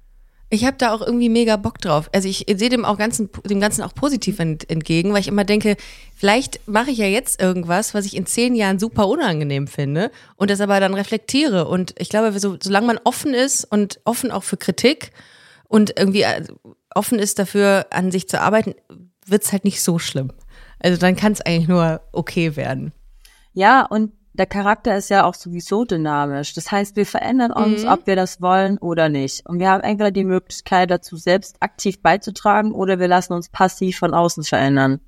Ich habe da auch irgendwie mega Bock drauf. Also ich sehe dem auch ganzen, dem Ganzen auch positiv ent, entgegen, weil ich immer denke, vielleicht mache ich ja jetzt irgendwas, was ich in zehn Jahren super unangenehm finde und das aber dann reflektiere. Und ich glaube, so, solange man offen ist und offen auch für Kritik und irgendwie äh, offen ist dafür, an sich zu arbeiten, wird's halt nicht so schlimm. Also dann kann es eigentlich nur okay werden. Ja, und der Charakter ist ja auch sowieso dynamisch. Das heißt, wir verändern uns, ob wir das wollen oder nicht. Und wir haben entweder die Möglichkeit dazu, selbst aktiv beizutragen oder wir lassen uns passiv von außen verändern.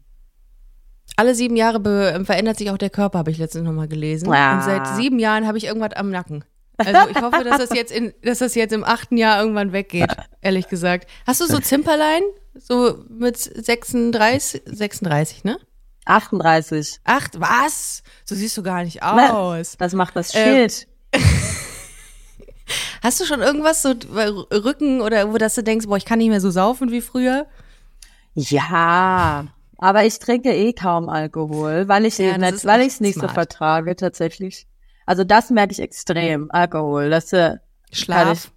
Alle sieben Jahre verändert sich auch der Körper, habe ich letztens nochmal gelesen. Ah. Und seit sieben Jahren habe ich irgendwas am Nacken. Also ich hoffe, dass das jetzt in, dass das jetzt im achten Jahr irgendwann weggeht, ehrlich gesagt. Hast du so Zimperlein? So mit 36, 36, ne? 38. Acht, was? So siehst du gar nicht aus. Das macht das Ähm, Schild. Hast du schon irgendwas so Rücken oder wo dass du denkst, boah, ich kann nicht mehr so saufen wie früher? Ja, aber ich trinke eh kaum Alkohol, weil ich Ja, eben das nicht, weil ich es nicht so smart. vertrage tatsächlich. Also das merke ich extrem, Alkohol. Das äh, kann ich, Schlaf.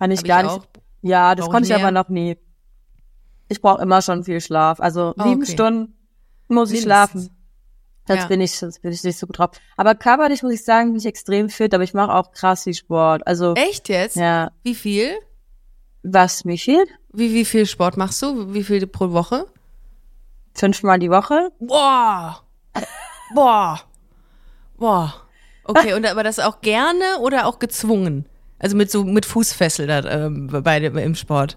kann ich gar ich nicht. auch. Ja, das Brauch konnte ich aber noch nie. Ich brauche immer schon viel Schlaf. Also Oh, sieben okay. Stunden muss ich Mindestens. schlafen. Das Ja. bin ich, das bin ich nicht so gut drauf. Aber körperlich muss ich sagen, bin ich extrem fit, aber ich mache auch krass viel Sport. Also Echt jetzt? ja, Wie viel? was mir fehlt? Wie, wie viel Sport machst du? Wie viel pro Woche? Fünfmal die Woche. Boah. Boah. Boah. Okay, und aber das auch gerne oder auch gezwungen? Also mit so mit Fußfessel da, ähm, bei dem, im Sport.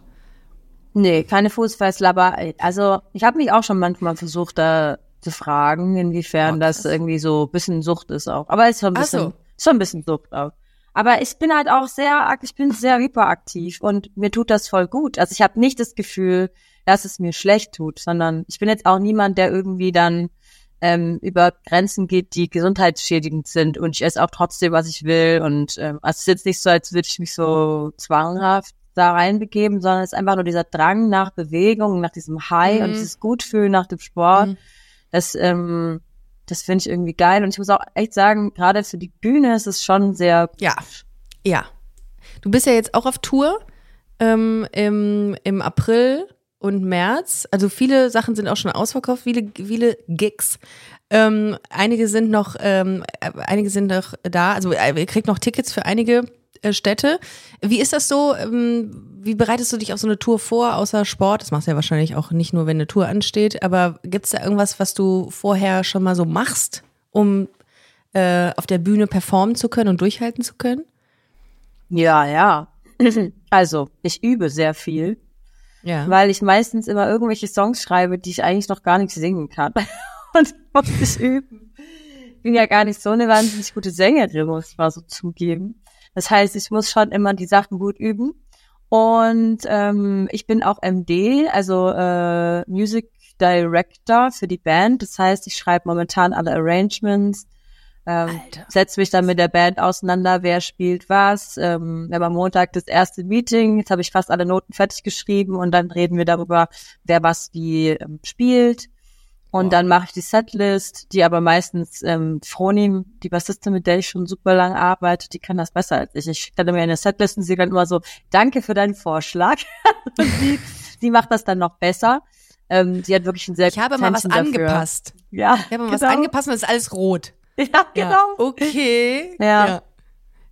Nee, keine Fußfessel, aber also ich habe mich auch schon manchmal versucht, da zu fragen, inwiefern Oh, das irgendwie so ein bisschen Sucht ist auch. Aber ist schon ein bisschen, so. schon ein bisschen Sucht auch. Aber ich bin halt auch sehr, ich bin sehr hyperaktiv und mir tut das voll gut. Also ich habe nicht das Gefühl, dass es mir schlecht tut, sondern ich bin jetzt auch niemand, der irgendwie dann ähm, über Grenzen geht, die gesundheitsschädigend sind und ich esse auch trotzdem, was ich will und ähm, also es ist jetzt nicht so, als würde ich mich so zwanghaft da reinbegeben, sondern es ist einfach nur dieser Drang nach Bewegung, nach diesem High und Mhm. dieses Gutfühlen nach dem Sport. Mhm. Das, ähm, das finde ich irgendwie geil und ich muss auch echt sagen, gerade für die Bühne ist es schon sehr Ja. Ja. Du bist ja jetzt auch auf Tour ähm, im, im April und März. Also viele Sachen sind auch schon ausverkauft, viele, viele Gigs. Ähm, einige sind noch, ähm, äh, einige sind noch da. Also äh, ihr kriegt noch Tickets für einige Städte. Wie ist das so? Ähm, wie bereitest du dich auf so eine Tour vor, außer Sport? Das machst du ja wahrscheinlich auch nicht nur, wenn eine Tour ansteht. Aber gibt's da irgendwas, was du vorher schon mal so machst, um äh, auf der Bühne performen zu können und durchhalten zu können? Ja, ja. Also, ich übe sehr viel, Ja. weil ich meistens immer irgendwelche Songs schreibe, die ich eigentlich noch gar nicht singen kann. Und muss ich üben. Ich bin ja gar nicht so eine wahnsinnig gute Sängerin, muss ich mal so zugeben. Das heißt, ich muss schon immer die Sachen gut üben. Und ähm, ich bin auch MD, also äh, Music Director für die Band. Das heißt, ich schreibe momentan alle Arrangements, ähm, setze mich dann mit der Band auseinander, wer spielt was. Ähm, wir haben am Montag das erste Meeting, jetzt habe ich fast alle Noten fertig geschrieben und dann reden wir darüber, wer was wie ähm, spielt. Und Wow. dann mache ich die Setlist, die aber meistens ähm, Fronim, die Bassistin, mit der ich schon super lange arbeite, die kann das besser als ich. Ich schicke dann immer eine Setlist und sie dann immer so, danke für deinen Vorschlag. und sie, sie macht das dann noch besser. Ähm, sie hat wirklich ein sehr Ich habe mal was dafür. angepasst. Ja, Ich habe mal was genau. angepasst und es ist alles rot. Ja, genau. Okay. Ja.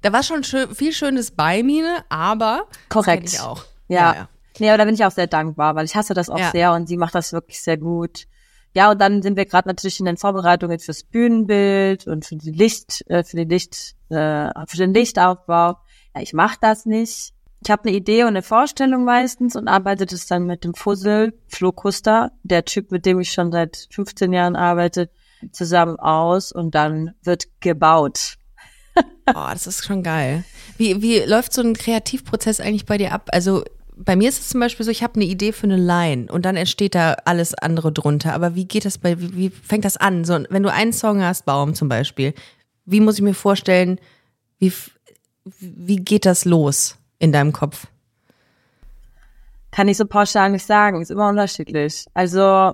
Da war schon schön, viel Schönes bei mir, aber Korrekt. Das ich auch. Ja. ja. Nee, aber da bin ich auch sehr dankbar, weil ich hasse das auch Ja. sehr und sie macht das wirklich sehr gut. Ja, und dann sind wir gerade natürlich in den Vorbereitungen fürs Bühnenbild und für die Licht, äh, für die Licht, äh, für den Lichtaufbau. Ja, ich mache das nicht. ich habe eine Idee und eine Vorstellung meistens und arbeite das dann mit dem Fussel, Flo Kuster, der Typ, mit dem ich schon seit 15 Jahren arbeite, zusammen aus und dann wird gebaut. Oh, das ist schon geil. Wie, wie läuft so ein Kreativprozess eigentlich bei dir ab? Also bei mir ist es zum Beispiel so, ich habe eine Idee für eine Line und dann entsteht da alles andere drunter. Aber wie geht das bei, wie, wie fängt das an? So, wenn du einen Song hast, Baum zum Beispiel, wie muss ich mir vorstellen, wie, wie geht das los in deinem Kopf? Kann ich so pauschal nicht sagen, ist immer unterschiedlich. Also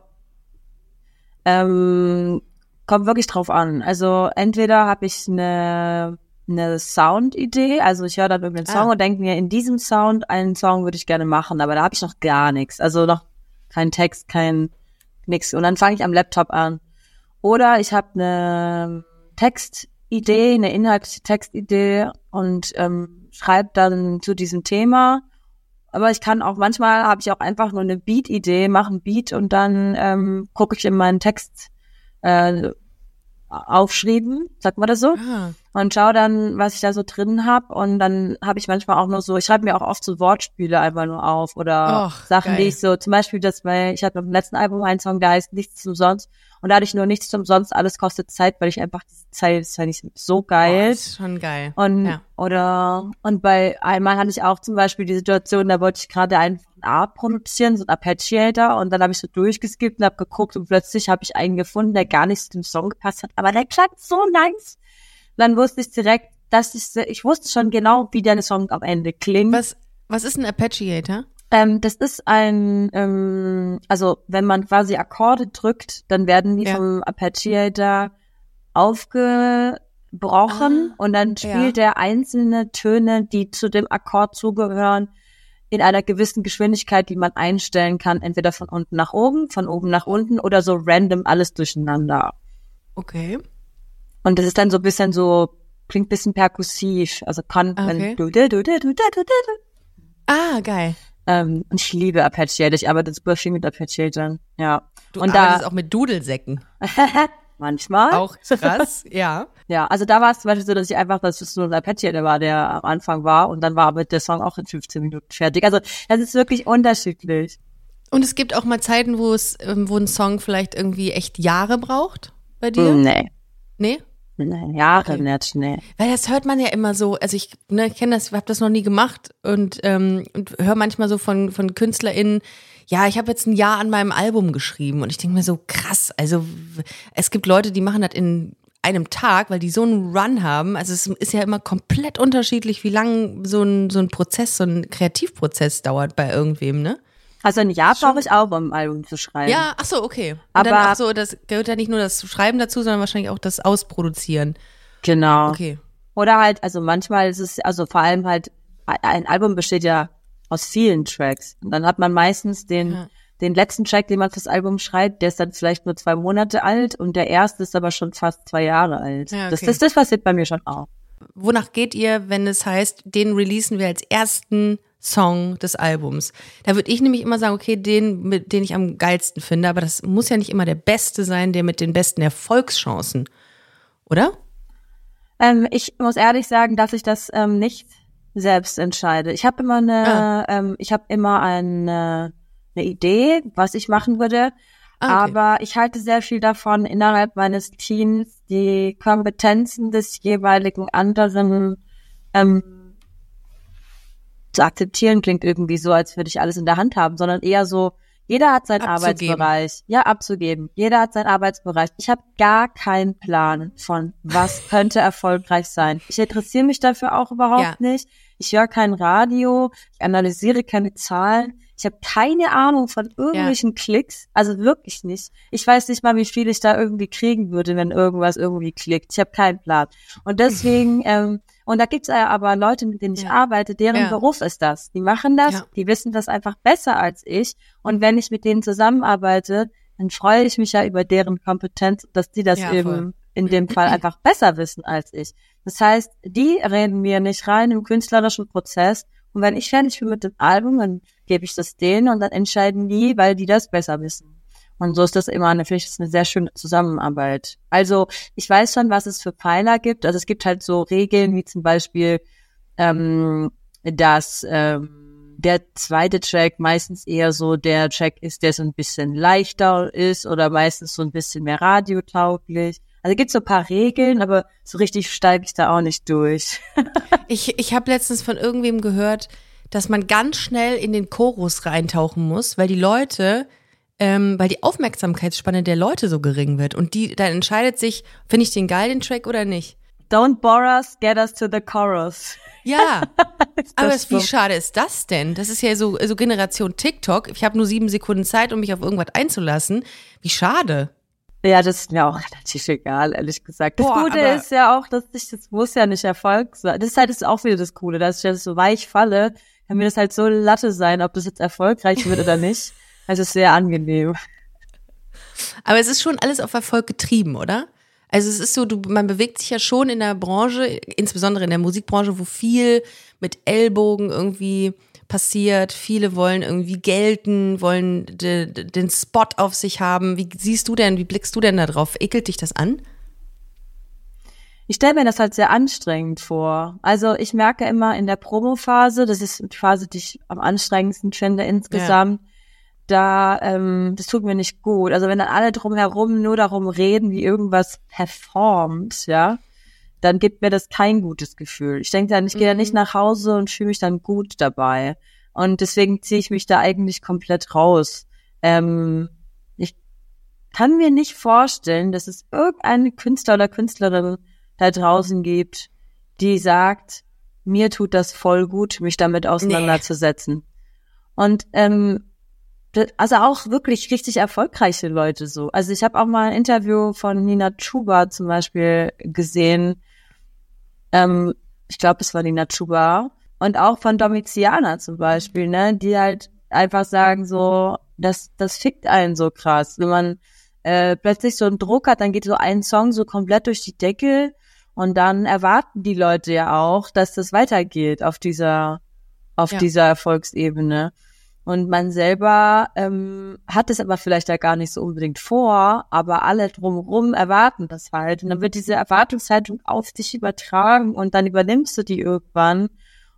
ähm, kommt wirklich drauf an. Also entweder habe ich eine eine Sound-Idee, also ich höre dann irgendeinen Ah. Song und denke mir, in diesem Sound einen Song würde ich gerne machen, aber da habe ich noch gar nichts. Also noch kein Text, kein nix. Und dann fange ich am Laptop an. Oder ich habe eine Textidee, eine inhaltliche Textidee und ähm, schreibe dann zu diesem Thema. Aber ich kann auch, manchmal habe ich auch einfach nur eine Beat-Idee, mache einen Beat und dann ähm, gucke ich in meinen Text äh, aufschreiben, sagt man das so? Ah. Und schau dann, was ich da so drin hab und dann habe ich manchmal auch nur so, ich schreibe mir auch oft so Wortspiele einfach nur auf oder Och, Sachen, geil. die ich so, zum Beispiel das bei, ich hatte beim letzten Album einen Song, der heißt Nichts umsonst und da hatte ich nur Nichts umsonst, alles kostet Zeit, weil ich einfach diese Zeit, das fand ich so Oh, geil. das ist schon geil. Und ja. oder und bei einmal hatte ich auch zum Beispiel die Situation, da wollte ich gerade einfach ein Art produzieren, so ein Arpeggiator, und dann habe ich so durchgeskippt und habe geguckt und plötzlich habe ich einen gefunden, der gar nicht zu dem Song gepasst hat, aber der klang so nice. Dann wusste ich direkt, dass ich ich wusste schon genau, wie der Song am Ende klingt. Was, was ist ein Arpeggiator? Ähm, das ist ein, ähm, also wenn man quasi Akkorde drückt, dann werden die Ja. vom Arpeggiator aufgebrochen Ah, und dann spielt er einzelne Töne, die zu dem Akkord zugehören, in einer gewissen Geschwindigkeit, die man einstellen kann, entweder von unten nach oben, von oben nach unten oder so random alles durcheinander. Okay. Und das ist dann so ein bisschen so, klingt ein bisschen perkussiv. Also kann man. Ah, geil. Ähm, und ich liebe Apache, ich arbeite super viel mit Apache dann. Ja. Du und arbeitest da, auch mit Dudelsäcken. manchmal. Auch krass, ja. ja, also da war es zum Beispiel so, dass ich einfach, dass es nur ein Apache der war, der am Anfang war und dann war aber der Song auch in 15 Minuten fertig. Also das ist wirklich unterschiedlich. Und es gibt auch mal Zeiten, wo es, ähm, wo ein Song vielleicht irgendwie echt Jahre braucht bei dir? Nee. Nee? Nee, Jahre Okay. nicht, nee. Weil das hört man ja immer so, also ich ne, ich kenne das, habe das noch nie gemacht und, ähm, und höre manchmal so von, von KünstlerInnen, ja, ich habe jetzt ein Jahr an meinem Album geschrieben und ich denke mir so, krass, also es gibt Leute, die machen das in einem Tag, weil die so einen Run haben. Also es ist ja immer komplett unterschiedlich, wie lang so ein, so ein Prozess, so ein Kreativprozess dauert bei irgendwem, ne? Also ein Jahr brauche ich auch, um ein Album zu schreiben. Ja, ach so, okay. Und Aber- dann auch so, das gehört ja nicht nur das Schreiben dazu, sondern wahrscheinlich auch das Ausproduzieren. Genau. Okay. Oder halt, also manchmal ist es, also vor allem halt, ein Album besteht ja aus vielen Tracks. Und dann hat man meistens den, Ja. den letzten Track, den man fürs Album schreibt, der ist dann vielleicht nur zwei Monate alt und der erste ist aber schon fast zwei Jahre alt. Ja, das, okay. das, das passiert bei mir schon auch. Wonach geht ihr, wenn es heißt, den releasen wir als ersten Song des Albums? Da würde ich nämlich immer sagen, okay, den, mit, den ich am geilsten finde, aber das muss ja nicht immer der beste sein, der mit den besten Erfolgschancen, oder? Ähm, ich muss ehrlich sagen, dass ich das ähm, nicht selbst entscheide. Ich habe immer eine, Ah. ähm, ich habe immer eine, eine Idee, was ich machen würde. Ah, okay. Aber ich halte sehr viel davon, innerhalb meines Teams die Kompetenzen des jeweiligen anderen ähm, zu akzeptieren klingt irgendwie so, als würde ich alles in der Hand haben, sondern eher so, jeder hat seinen Abzugeben. Arbeitsbereich. Ja, abzugeben. Jeder hat seinen Arbeitsbereich. Ich habe gar keinen Plan von, was könnte erfolgreich sein. Ich interessiere mich dafür auch überhaupt Ja. nicht. Ich höre kein Radio, ich analysiere keine Zahlen. Ich habe keine Ahnung von irgendwelchen Klicks, also wirklich nicht. Ich weiß nicht mal, wie viel ich da irgendwie kriegen würde, wenn irgendwas irgendwie klickt. Ich habe keinen Plan. Und deswegen, ähm, und da gibt's ja aber Leute, mit denen ich Ja. arbeite, deren Ja. Beruf ist das. Die machen das, Ja. die wissen das einfach besser als ich. Und wenn ich mit denen zusammenarbeite, dann freue ich mich ja über deren Kompetenz, dass die das Ja, voll. eben in dem Fall einfach besser wissen als ich. Das heißt, die reden mir nicht rein im künstlerischen Prozess. Und wenn ich fertig bin mit dem Album, dann gebe ich das denen und dann entscheiden die, weil die das besser wissen. Und so ist das immer eine, finde eine sehr schöne Zusammenarbeit. Also ich weiß schon, was es für Pfeiler gibt. Also es gibt halt so Regeln wie zum Beispiel, ähm, dass ähm, der zweite Track meistens eher so der Track ist, der so ein bisschen leichter ist oder meistens so ein bisschen mehr radiotauglich. Also gibt so ein paar Regeln, aber so richtig steige ich da auch nicht durch. Ich, ich habe letztens von irgendwem gehört, dass man ganz schnell in den Chorus reintauchen muss, weil die Leute, ähm, weil die Aufmerksamkeitsspanne der Leute so gering wird. Und die, dann entscheidet sich, finde ich den geil, den Track oder nicht. Don't bore us, get us to the chorus. Ja, aber es- wie so? schade ist das denn? Das ist ja so, so Generation TikTok. Ich habe nur sieben Sekunden Zeit, um mich auf irgendwas einzulassen. Wie schade. Ja, das ist mir auch relativ egal, ehrlich gesagt. Das Boah, Gute ist ja auch, dass ich, das muss ja nicht Erfolg sein. Das ist halt das ist auch wieder das Coole, dass ich das so weich falle, kann mir das halt so Latte sein, ob das jetzt erfolgreich wird oder nicht. Also es ist sehr angenehm. Aber es ist schon alles auf Erfolg getrieben, oder? Also es ist so, du, man bewegt sich ja schon in der Branche, insbesondere in der Musikbranche, wo viel mit Ellbogen irgendwie passiert. Viele wollen irgendwie gelten, wollen de, de, den Spot auf sich haben. Wie siehst du denn, wie blickst du denn da drauf? Ekelt dich das an? Ich stelle mir das halt sehr anstrengend vor. Also ich merke immer in der Promophase, das ist die Phase, die ich am anstrengendsten finde insgesamt, da, ähm, das tut mir nicht gut. Also wenn dann alle drumherum nur darum reden, wie irgendwas performt, ja, dann gibt mir das kein gutes Gefühl. Ich denke dann, ich gehe dann nicht nach Hause und fühle mich dann gut dabei. Und deswegen ziehe ich mich da eigentlich komplett raus. Ähm, ich kann mir nicht vorstellen, dass es irgendeinen Künstler oder Künstlerin da draußen gibt, die sagt, mir tut das voll gut, mich damit auseinanderzusetzen. Und ähm, also auch wirklich richtig erfolgreiche Leute so. Also ich habe auch mal ein Interview von Nina Chuba zum Beispiel gesehen. Ähm, ich glaube, es war Nina Chuba. Und auch von Domitiana zum Beispiel, ne, die halt einfach sagen so, das, das fickt einen so krass. Wenn man äh, plötzlich so einen Druck hat, dann geht so ein Song so komplett durch die Decke und dann erwarten die Leute ja auch, dass das weitergeht auf dieser, auf Ja. dieser Erfolgsebene. Und man selber ähm, hat es aber vielleicht ja gar nicht so unbedingt vor, aber alle drumherum erwarten das halt. Und dann wird diese Erwartungshaltung auf dich übertragen und dann übernimmst du die irgendwann.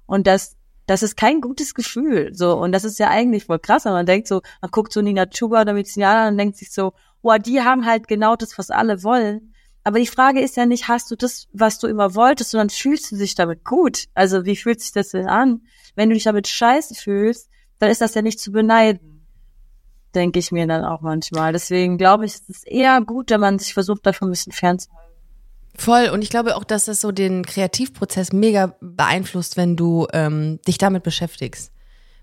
Und das, das ist kein gutes Gefühl. So, und das ist ja eigentlich voll krass, wenn man denkt so, man guckt so Nina Chuba oder Medizianer und denkt sich so, boah, die haben halt genau das, was alle wollen. Aber die Frage ist ja nicht, hast du das, was du immer wolltest, sondern fühlst du dich damit gut? Also wie fühlt sich das denn an? Wenn du dich damit scheiße fühlst, dann ist das ja nicht zu beneiden. Denke ich mir dann auch manchmal. Deswegen glaube ich, es ist eher gut, wenn man sich versucht, davon ein bisschen fernzuhalten. Voll. Und ich glaube auch, dass das so den Kreativprozess mega beeinflusst, wenn du ähm, dich damit beschäftigst.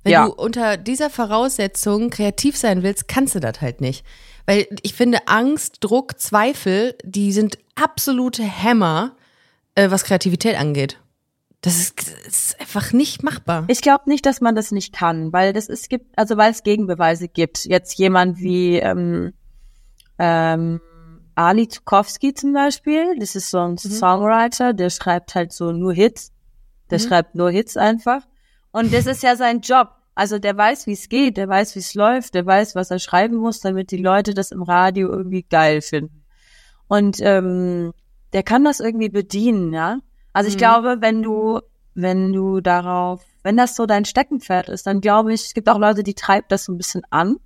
Wenn Ja. du unter dieser Voraussetzung kreativ sein willst, kannst du das halt nicht. Weil ich finde, Angst, Druck, Zweifel, die sind absolute Hämmer, äh, was Kreativität angeht. Das ist, das ist einfach nicht machbar. Ich glaube nicht, dass man das nicht kann, weil das es gibt, also weil es Gegenbeweise gibt. Jetzt jemand wie ähm, ähm, Ali Tukowski zum Beispiel, das ist so ein Songwriter, der schreibt halt so nur Hits. Der schreibt nur Hits einfach. Und das ist ja sein Job. Also der weiß, wie es geht, der weiß, wie es läuft, der weiß, was er schreiben muss, damit die Leute das im Radio irgendwie geil finden. Und ähm, der kann das irgendwie bedienen, ja. Also ich glaube, wenn du, wenn du darauf, wenn das so dein Steckenpferd ist, dann glaube ich, es gibt auch Leute, die treibt das so ein bisschen an.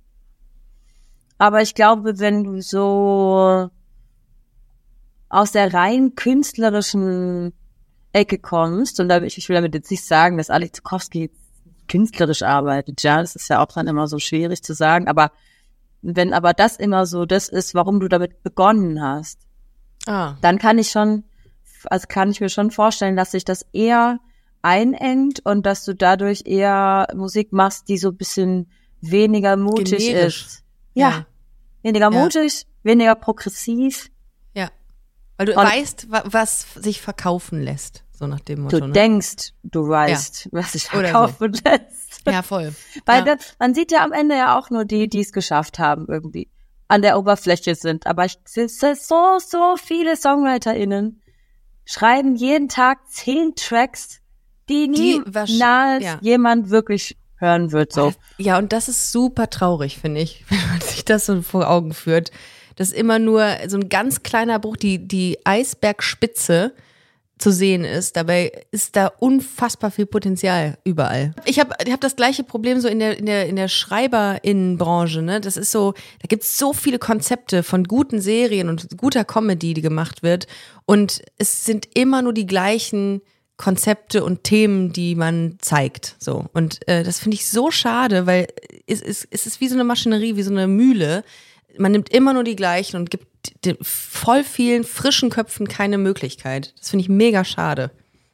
Aber ich glaube, wenn du so aus der rein künstlerischen Ecke kommst, und da, ich, ich will damit jetzt nicht sagen, dass Alex Zukowski künstlerisch arbeitet, ja, das ist ja auch dann immer so schwierig zu sagen, aber wenn aber das immer so das ist, warum du damit begonnen hast, Ah. dann kann ich schon, also kann ich mir schon vorstellen, dass sich das eher einengt und dass du dadurch eher Musik machst, die so ein bisschen weniger mutig Generisch. ist. Ja, Ja. weniger Ja. mutig, weniger progressiv. Ja. Weil du Und- weißt, wa- was sich verkaufen lässt. So nach dem Motto. Du ne? denkst, du weißt, was sich Oder so. verkaufen lässt. Ja, voll. Weil ja. das, man sieht ja am Ende ja auch nur die, die es geschafft haben, irgendwie an der Oberfläche sind. Aber ich, es sind so, so viele SongwriterInnen schreiben jeden Tag zehn Tracks, die niemals ja. jemand wirklich hören wird. So. Ja, und das ist super traurig, finde ich, wenn man sich das so vor Augen führt. Dass immer nur so ein ganz kleiner Bruch, die, die Eisbergspitze zu sehen ist. Dabei ist da unfassbar viel Potenzial überall. Ich habe ich hab das gleiche Problem so in der in der in der Schreiberinnenbranche, ne? Das ist so, da gibt's so viele Konzepte von guten Serien und guter Comedy, die gemacht wird und es sind immer nur die gleichen Konzepte und Themen, die man zeigt, so. Und äh, das finde ich so schade, weil es, es, es ist wie so eine Maschinerie, wie so eine Mühle. Man nimmt immer nur die gleichen und gibt voll vielen frischen Köpfen keine Möglichkeit. Das finde ich mega schade.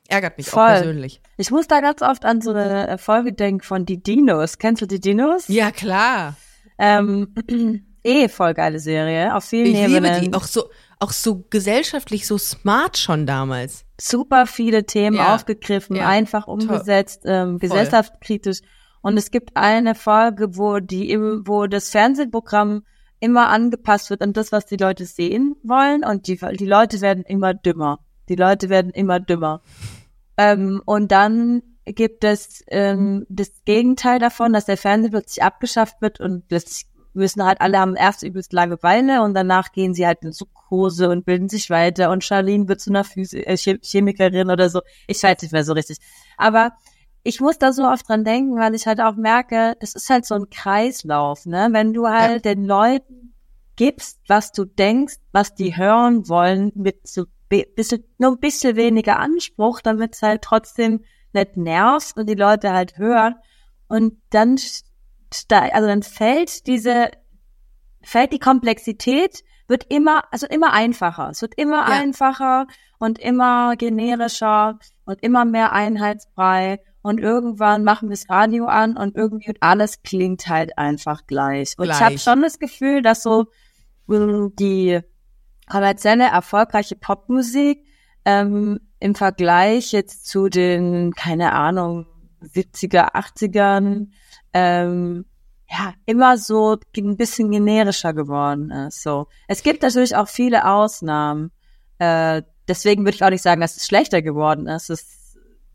Ärgert mich Voll. auch persönlich. Ich muss da ganz oft an so eine Folge denken von die Dinos. Kennst du die Dinos? Ja, klar. Ähm, eh voll geile Serie. Auf vielen Ich liebe Ebenen. die. Auch so, auch so gesellschaftlich so smart schon damals. super viele Themen Ja. aufgegriffen, Ja. einfach umgesetzt, ähm, gesellschaftskritisch. Und es gibt eine Folge, wo die, wo das Fernsehprogramm immer angepasst wird an das, was die Leute sehen wollen. Und die, die Leute werden immer dümmer. Die Leute werden immer dümmer. Ähm, und dann gibt es ähm, das Gegenteil davon, dass der Fernseher plötzlich abgeschafft wird und das müssen halt alle haben erst übelst Langeweile und danach gehen sie halt in Zuckerhose und bilden sich weiter und Charlene wird zu einer Physi äh, Chem- Chemikerin oder so. Ich weiß nicht mehr so richtig. Aber ich muss da so oft dran denken, weil ich halt auch merke, das ist halt so ein Kreislauf, ne? Wenn du halt den Leuten gibst, was du denkst, was die hören wollen, mit so bisschen, nur ein bisschen weniger Anspruch, damit es halt trotzdem nicht nervt und die Leute halt hören. Und dann, also dann fällt diese, fällt die Komplexität, wird immer, also immer einfacher. Es wird immer Ja. einfacher und immer generischer und immer mehr einheitsbrei. Und irgendwann machen wir das Radio an und irgendwie alles klingt halt einfach gleich. Und ich habe Gleich. schon das Gefühl, dass so ähm, die kommerzielle, erfolgreiche Popmusik ähm, im Vergleich jetzt zu den, keine Ahnung, 70er, 80ern, ähm, ja, immer so ein bisschen generischer geworden ist. So. Es gibt natürlich auch viele Ausnahmen. Äh, deswegen würde ich auch nicht sagen, dass es schlechter geworden ist. Es,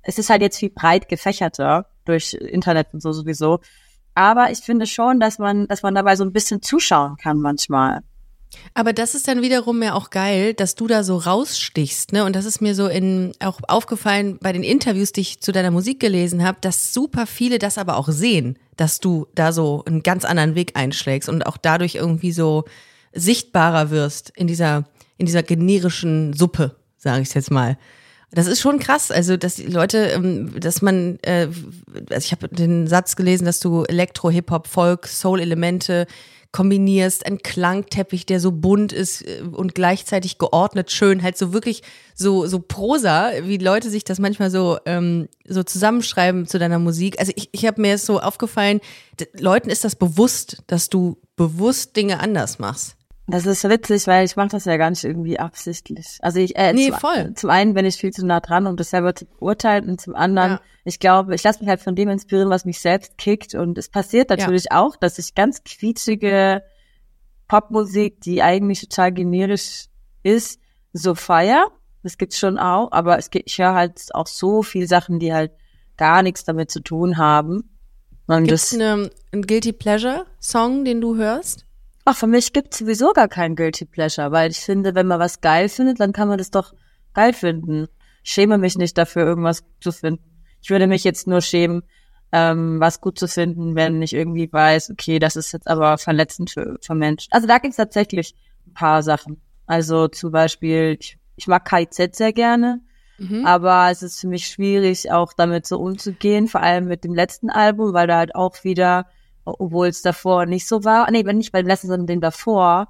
es ist halt jetzt viel breit gefächerter durch Internet und so sowieso. Aber ich finde schon, dass man, dass man dabei so ein bisschen zuschauen kann manchmal. Aber das ist dann wiederum ja auch geil, dass du da so rausstichst, ne? Und das ist mir so in auch aufgefallen bei den Interviews, die ich zu deiner Musik gelesen habe, dass super viele das aber auch sehen, dass du da so einen ganz anderen Weg einschlägst und auch dadurch irgendwie so sichtbarer wirst in dieser in dieser generischen Suppe, sage ich jetzt mal. Das ist schon krass, also dass die Leute, ähm, dass man, äh, also ich habe den Satz gelesen, dass du Elektro, Hip Hop, Folk, Soul-Elemente kombinierst, ein Klangteppich, der so bunt ist äh, und gleichzeitig geordnet schön, halt so wirklich so so Prosa, wie Leute sich das manchmal so ähm, so zusammenschreiben zu deiner Musik. Also ich, ich habe mir jetzt so aufgefallen, Leuten ist das bewusst, dass du bewusst Dinge anders machst. Das ist witzig, weil ich mache das ja gar nicht irgendwie absichtlich. Also ich, äh, Nee, zum, voll. zum einen bin ich viel zu nah dran, um das selber zu beurteilen und zum anderen, Ja. ich glaube, ich lasse mich halt von dem inspirieren, was mich selbst kickt und es passiert natürlich auch, dass ich ganz quietschige Popmusik, die eigentlich total generisch ist, so feier. Das gibt's schon auch, aber es gibt, ich höre halt auch so viel Sachen, die halt gar nichts damit zu tun haben. Und Gibt's eine, einen Guilty Pleasure Song, den du hörst? Ach, für mich gibt's sowieso gar kein Guilty Pleasure, weil ich finde, wenn man was geil findet, dann kann man das doch geil finden. Ich schäme mich nicht dafür, irgendwas zu finden. Ich würde mich jetzt nur schämen, ähm, was gut zu finden, wenn ich irgendwie weiß, okay, das ist jetzt aber verletzend für, für Menschen. Also da gibt's tatsächlich ein paar Sachen. Also zum Beispiel, ich, ich mag KIZ sehr gerne, aber es ist für mich schwierig, auch damit so umzugehen, vor allem mit dem letzten Album, weil da halt auch wieder, obwohl es davor nicht so war, nee, nicht bei dem letzten, sondern dem davor,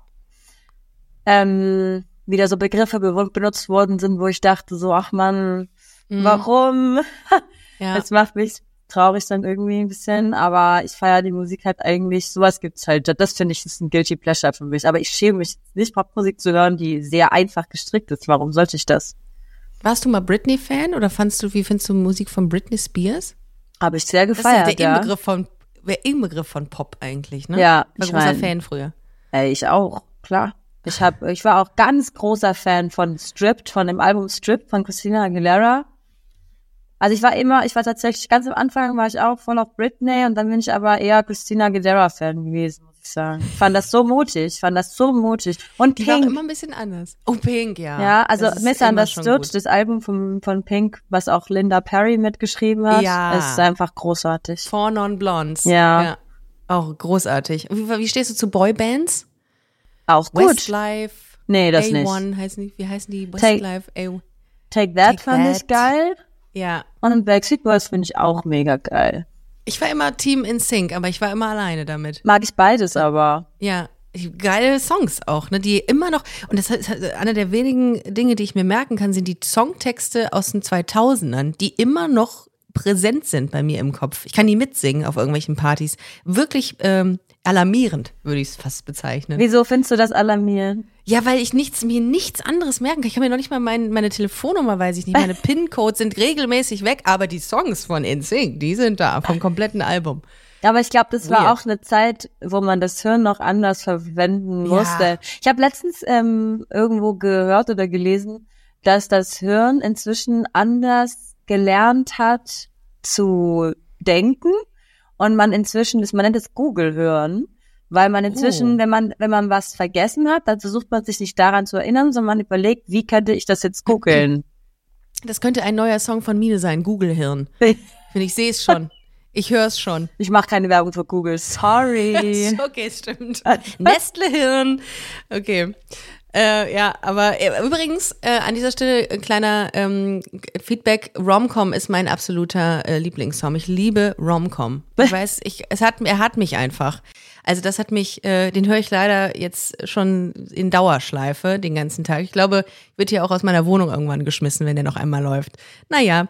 ähm, wieder so Begriffe be benutzt worden sind, wo ich dachte so, ach man, warum? Ja. Es macht mich traurig dann irgendwie ein bisschen, aber ich feiere die Musik halt eigentlich, sowas gibt's halt. Das finde ich ist ein Guilty Pleasure für mich. Aber ich schäme mich nicht, Popmusik zu hören, die sehr einfach gestrickt ist. Warum sollte ich das? Warst du mal Britney-Fan oder fandst du, wie findest du Musik von Britney Spears? Habe ich sehr Das ist gefeiert, der ja. Inbegriff von, der Inbegriff von Pop eigentlich, ne? Ja, War ich großer mein- Fan früher. Ey, ich auch, klar. Ich hab, ich war auch ganz großer Fan von Stripped, von dem Album Stripped von Christina Aguilera. Also ich war immer, ich war tatsächlich ganz am Anfang war ich auch voll auf Britney und dann bin ich aber eher Christina Aguilera Fan gewesen, ich sagen. Ich fand das so mutig, fand das so mutig. Und Die war Pink, immer ein bisschen anders. Oh, Pink, ja. ja, also Misunderstood, das Album von, von Pink, was auch Linda Perry mitgeschrieben hat, Ja. ist einfach großartig. Four Non-Blondes. Ja. Auch großartig. Wie, wie stehst du zu Boybands? Auch gut. Westlife. Nee, das A1 nicht. heißen die, wie heißen die? Take- Westlife, A Take That Take fand That. ich geil. Ja. Und Backstreet Boys finde ich auch mega geil. Ich war immer Team in Sync, aber ich war immer alleine damit. Mag ich beides aber. Ja. Geile Songs auch, ne, die immer noch, und das ist einer der wenigen Dinge, die ich mir merken kann, sind die Songtexte aus den 2000ern, die immer noch präsent sind bei mir im Kopf. Ich kann die mitsingen auf irgendwelchen Partys. Wirklich ähm, alarmierend, würde ich es fast bezeichnen. Wieso findest du das alarmierend? Ja, weil ich nichts, mir nichts anderes merken kann. Ich kann mir noch nicht mal mein, meine Telefonnummer, weiß ich nicht. Meine PIN-Codes sind regelmäßig weg, aber die Songs von NSYNC, die sind da, vom kompletten Album. Aber ich glaube, das war Weird. auch eine Zeit, wo man das Hirn noch anders verwenden Ja. musste. Ich habe letztens ähm, irgendwo gehört oder gelesen, dass das Hirn inzwischen anders gelernt hat zu denken und man inzwischen, das, man nennt es Google-Hören, weil man inzwischen, Oh. wenn man wenn man was vergessen hat, dann versucht man sich nicht daran zu erinnern, sondern man überlegt, wie könnte ich das jetzt googeln? Das könnte ein neuer Song von Mine sein, Google-Hirn. Finde ich sehe es schon. Ich höre es schon. Ich mache keine Werbung für Google, sorry. Okay, stimmt. Nestle-Hirn. Okay. Äh, ja, aber äh, übrigens äh, an dieser Stelle ein kleiner ähm, Feedback. Romcom ist mein absoluter äh, Lieblingssong. Ich liebe Romcom. Ich weiß, ich, es hat, er hat mich einfach. Also das hat mich, äh, den höre ich leider jetzt schon in Dauerschleife den ganzen Tag. Ich glaube, wird hier auch aus meiner Wohnung irgendwann geschmissen, wenn der noch einmal läuft. Naja,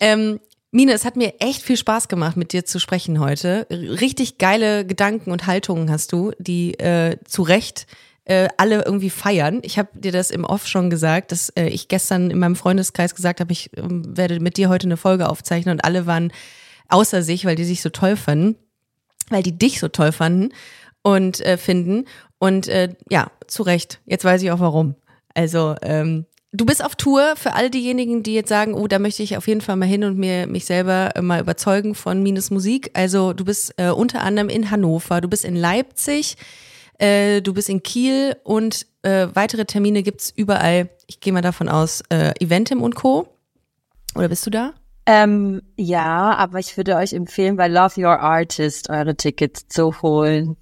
ähm, Mine, es hat mir echt viel Spaß gemacht, mit dir zu sprechen heute. Richtig geile Gedanken und Haltungen hast du, die äh, zu Recht äh, alle irgendwie feiern. Ich habe dir das im Off schon gesagt, dass äh, ich gestern in meinem Freundeskreis gesagt habe, ich ähm, werde mit dir heute eine Folge aufzeichnen und alle waren außer sich, weil die sich so toll fanden, weil die dich so toll fanden und äh, finden. Und äh, ja, zu Recht. Jetzt weiß ich auch warum. Also ähm, Du bist auf Tour für all diejenigen, die jetzt sagen, oh, da möchte ich auf jeden Fall mal hin und mir mich selber äh, mal überzeugen von Mines Musik. Also du bist äh, unter anderem in Hannover, du bist in Leipzig, äh, du bist in Kiel und äh, weitere Termine gibt's überall. Ich gehe mal davon aus, äh, Eventim und Co. Oder bist du da? Ähm, ja, aber ich würde euch empfehlen, bei Love Your Artist eure Tickets zu holen,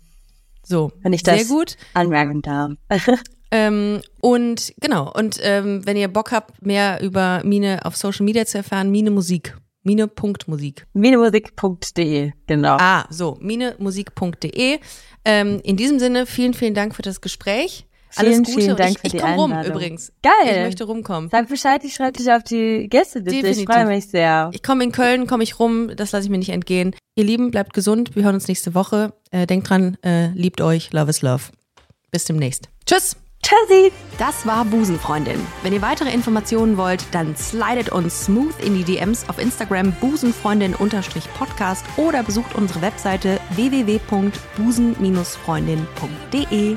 So, wenn ich das sehr gut. anmerken darf. Ähm, und genau, und ähm, wenn ihr Bock habt, mehr über Mine auf Social Media zu erfahren, Mine Musik. Mine.musik. Minemusik.de, genau. Ah, so, minemusik.de. Ähm, in diesem Sinne, vielen, vielen Dank für das Gespräch. Alles Vielen, Gute. vielen und Dank ich für ich die komme rum übrigens. Geil. Ich möchte rumkommen. Sag Bescheid, ich schreibe dich auf die Gästeliste. Ich freue mich sehr. Ich komme in Köln, komme ich rum, das lasse ich mir nicht entgehen. Ihr Lieben, bleibt gesund. Wir hören uns nächste Woche. Äh, denkt dran, äh, liebt euch. Love is love. Bis demnächst. Tschüss. Tschüssi. Das war Busenfreundin. Wenn ihr weitere Informationen wollt, dann slidet uns smooth in die DMs auf Instagram busenfreundin-podcast oder besucht unsere Webseite www.busen-freundin.de.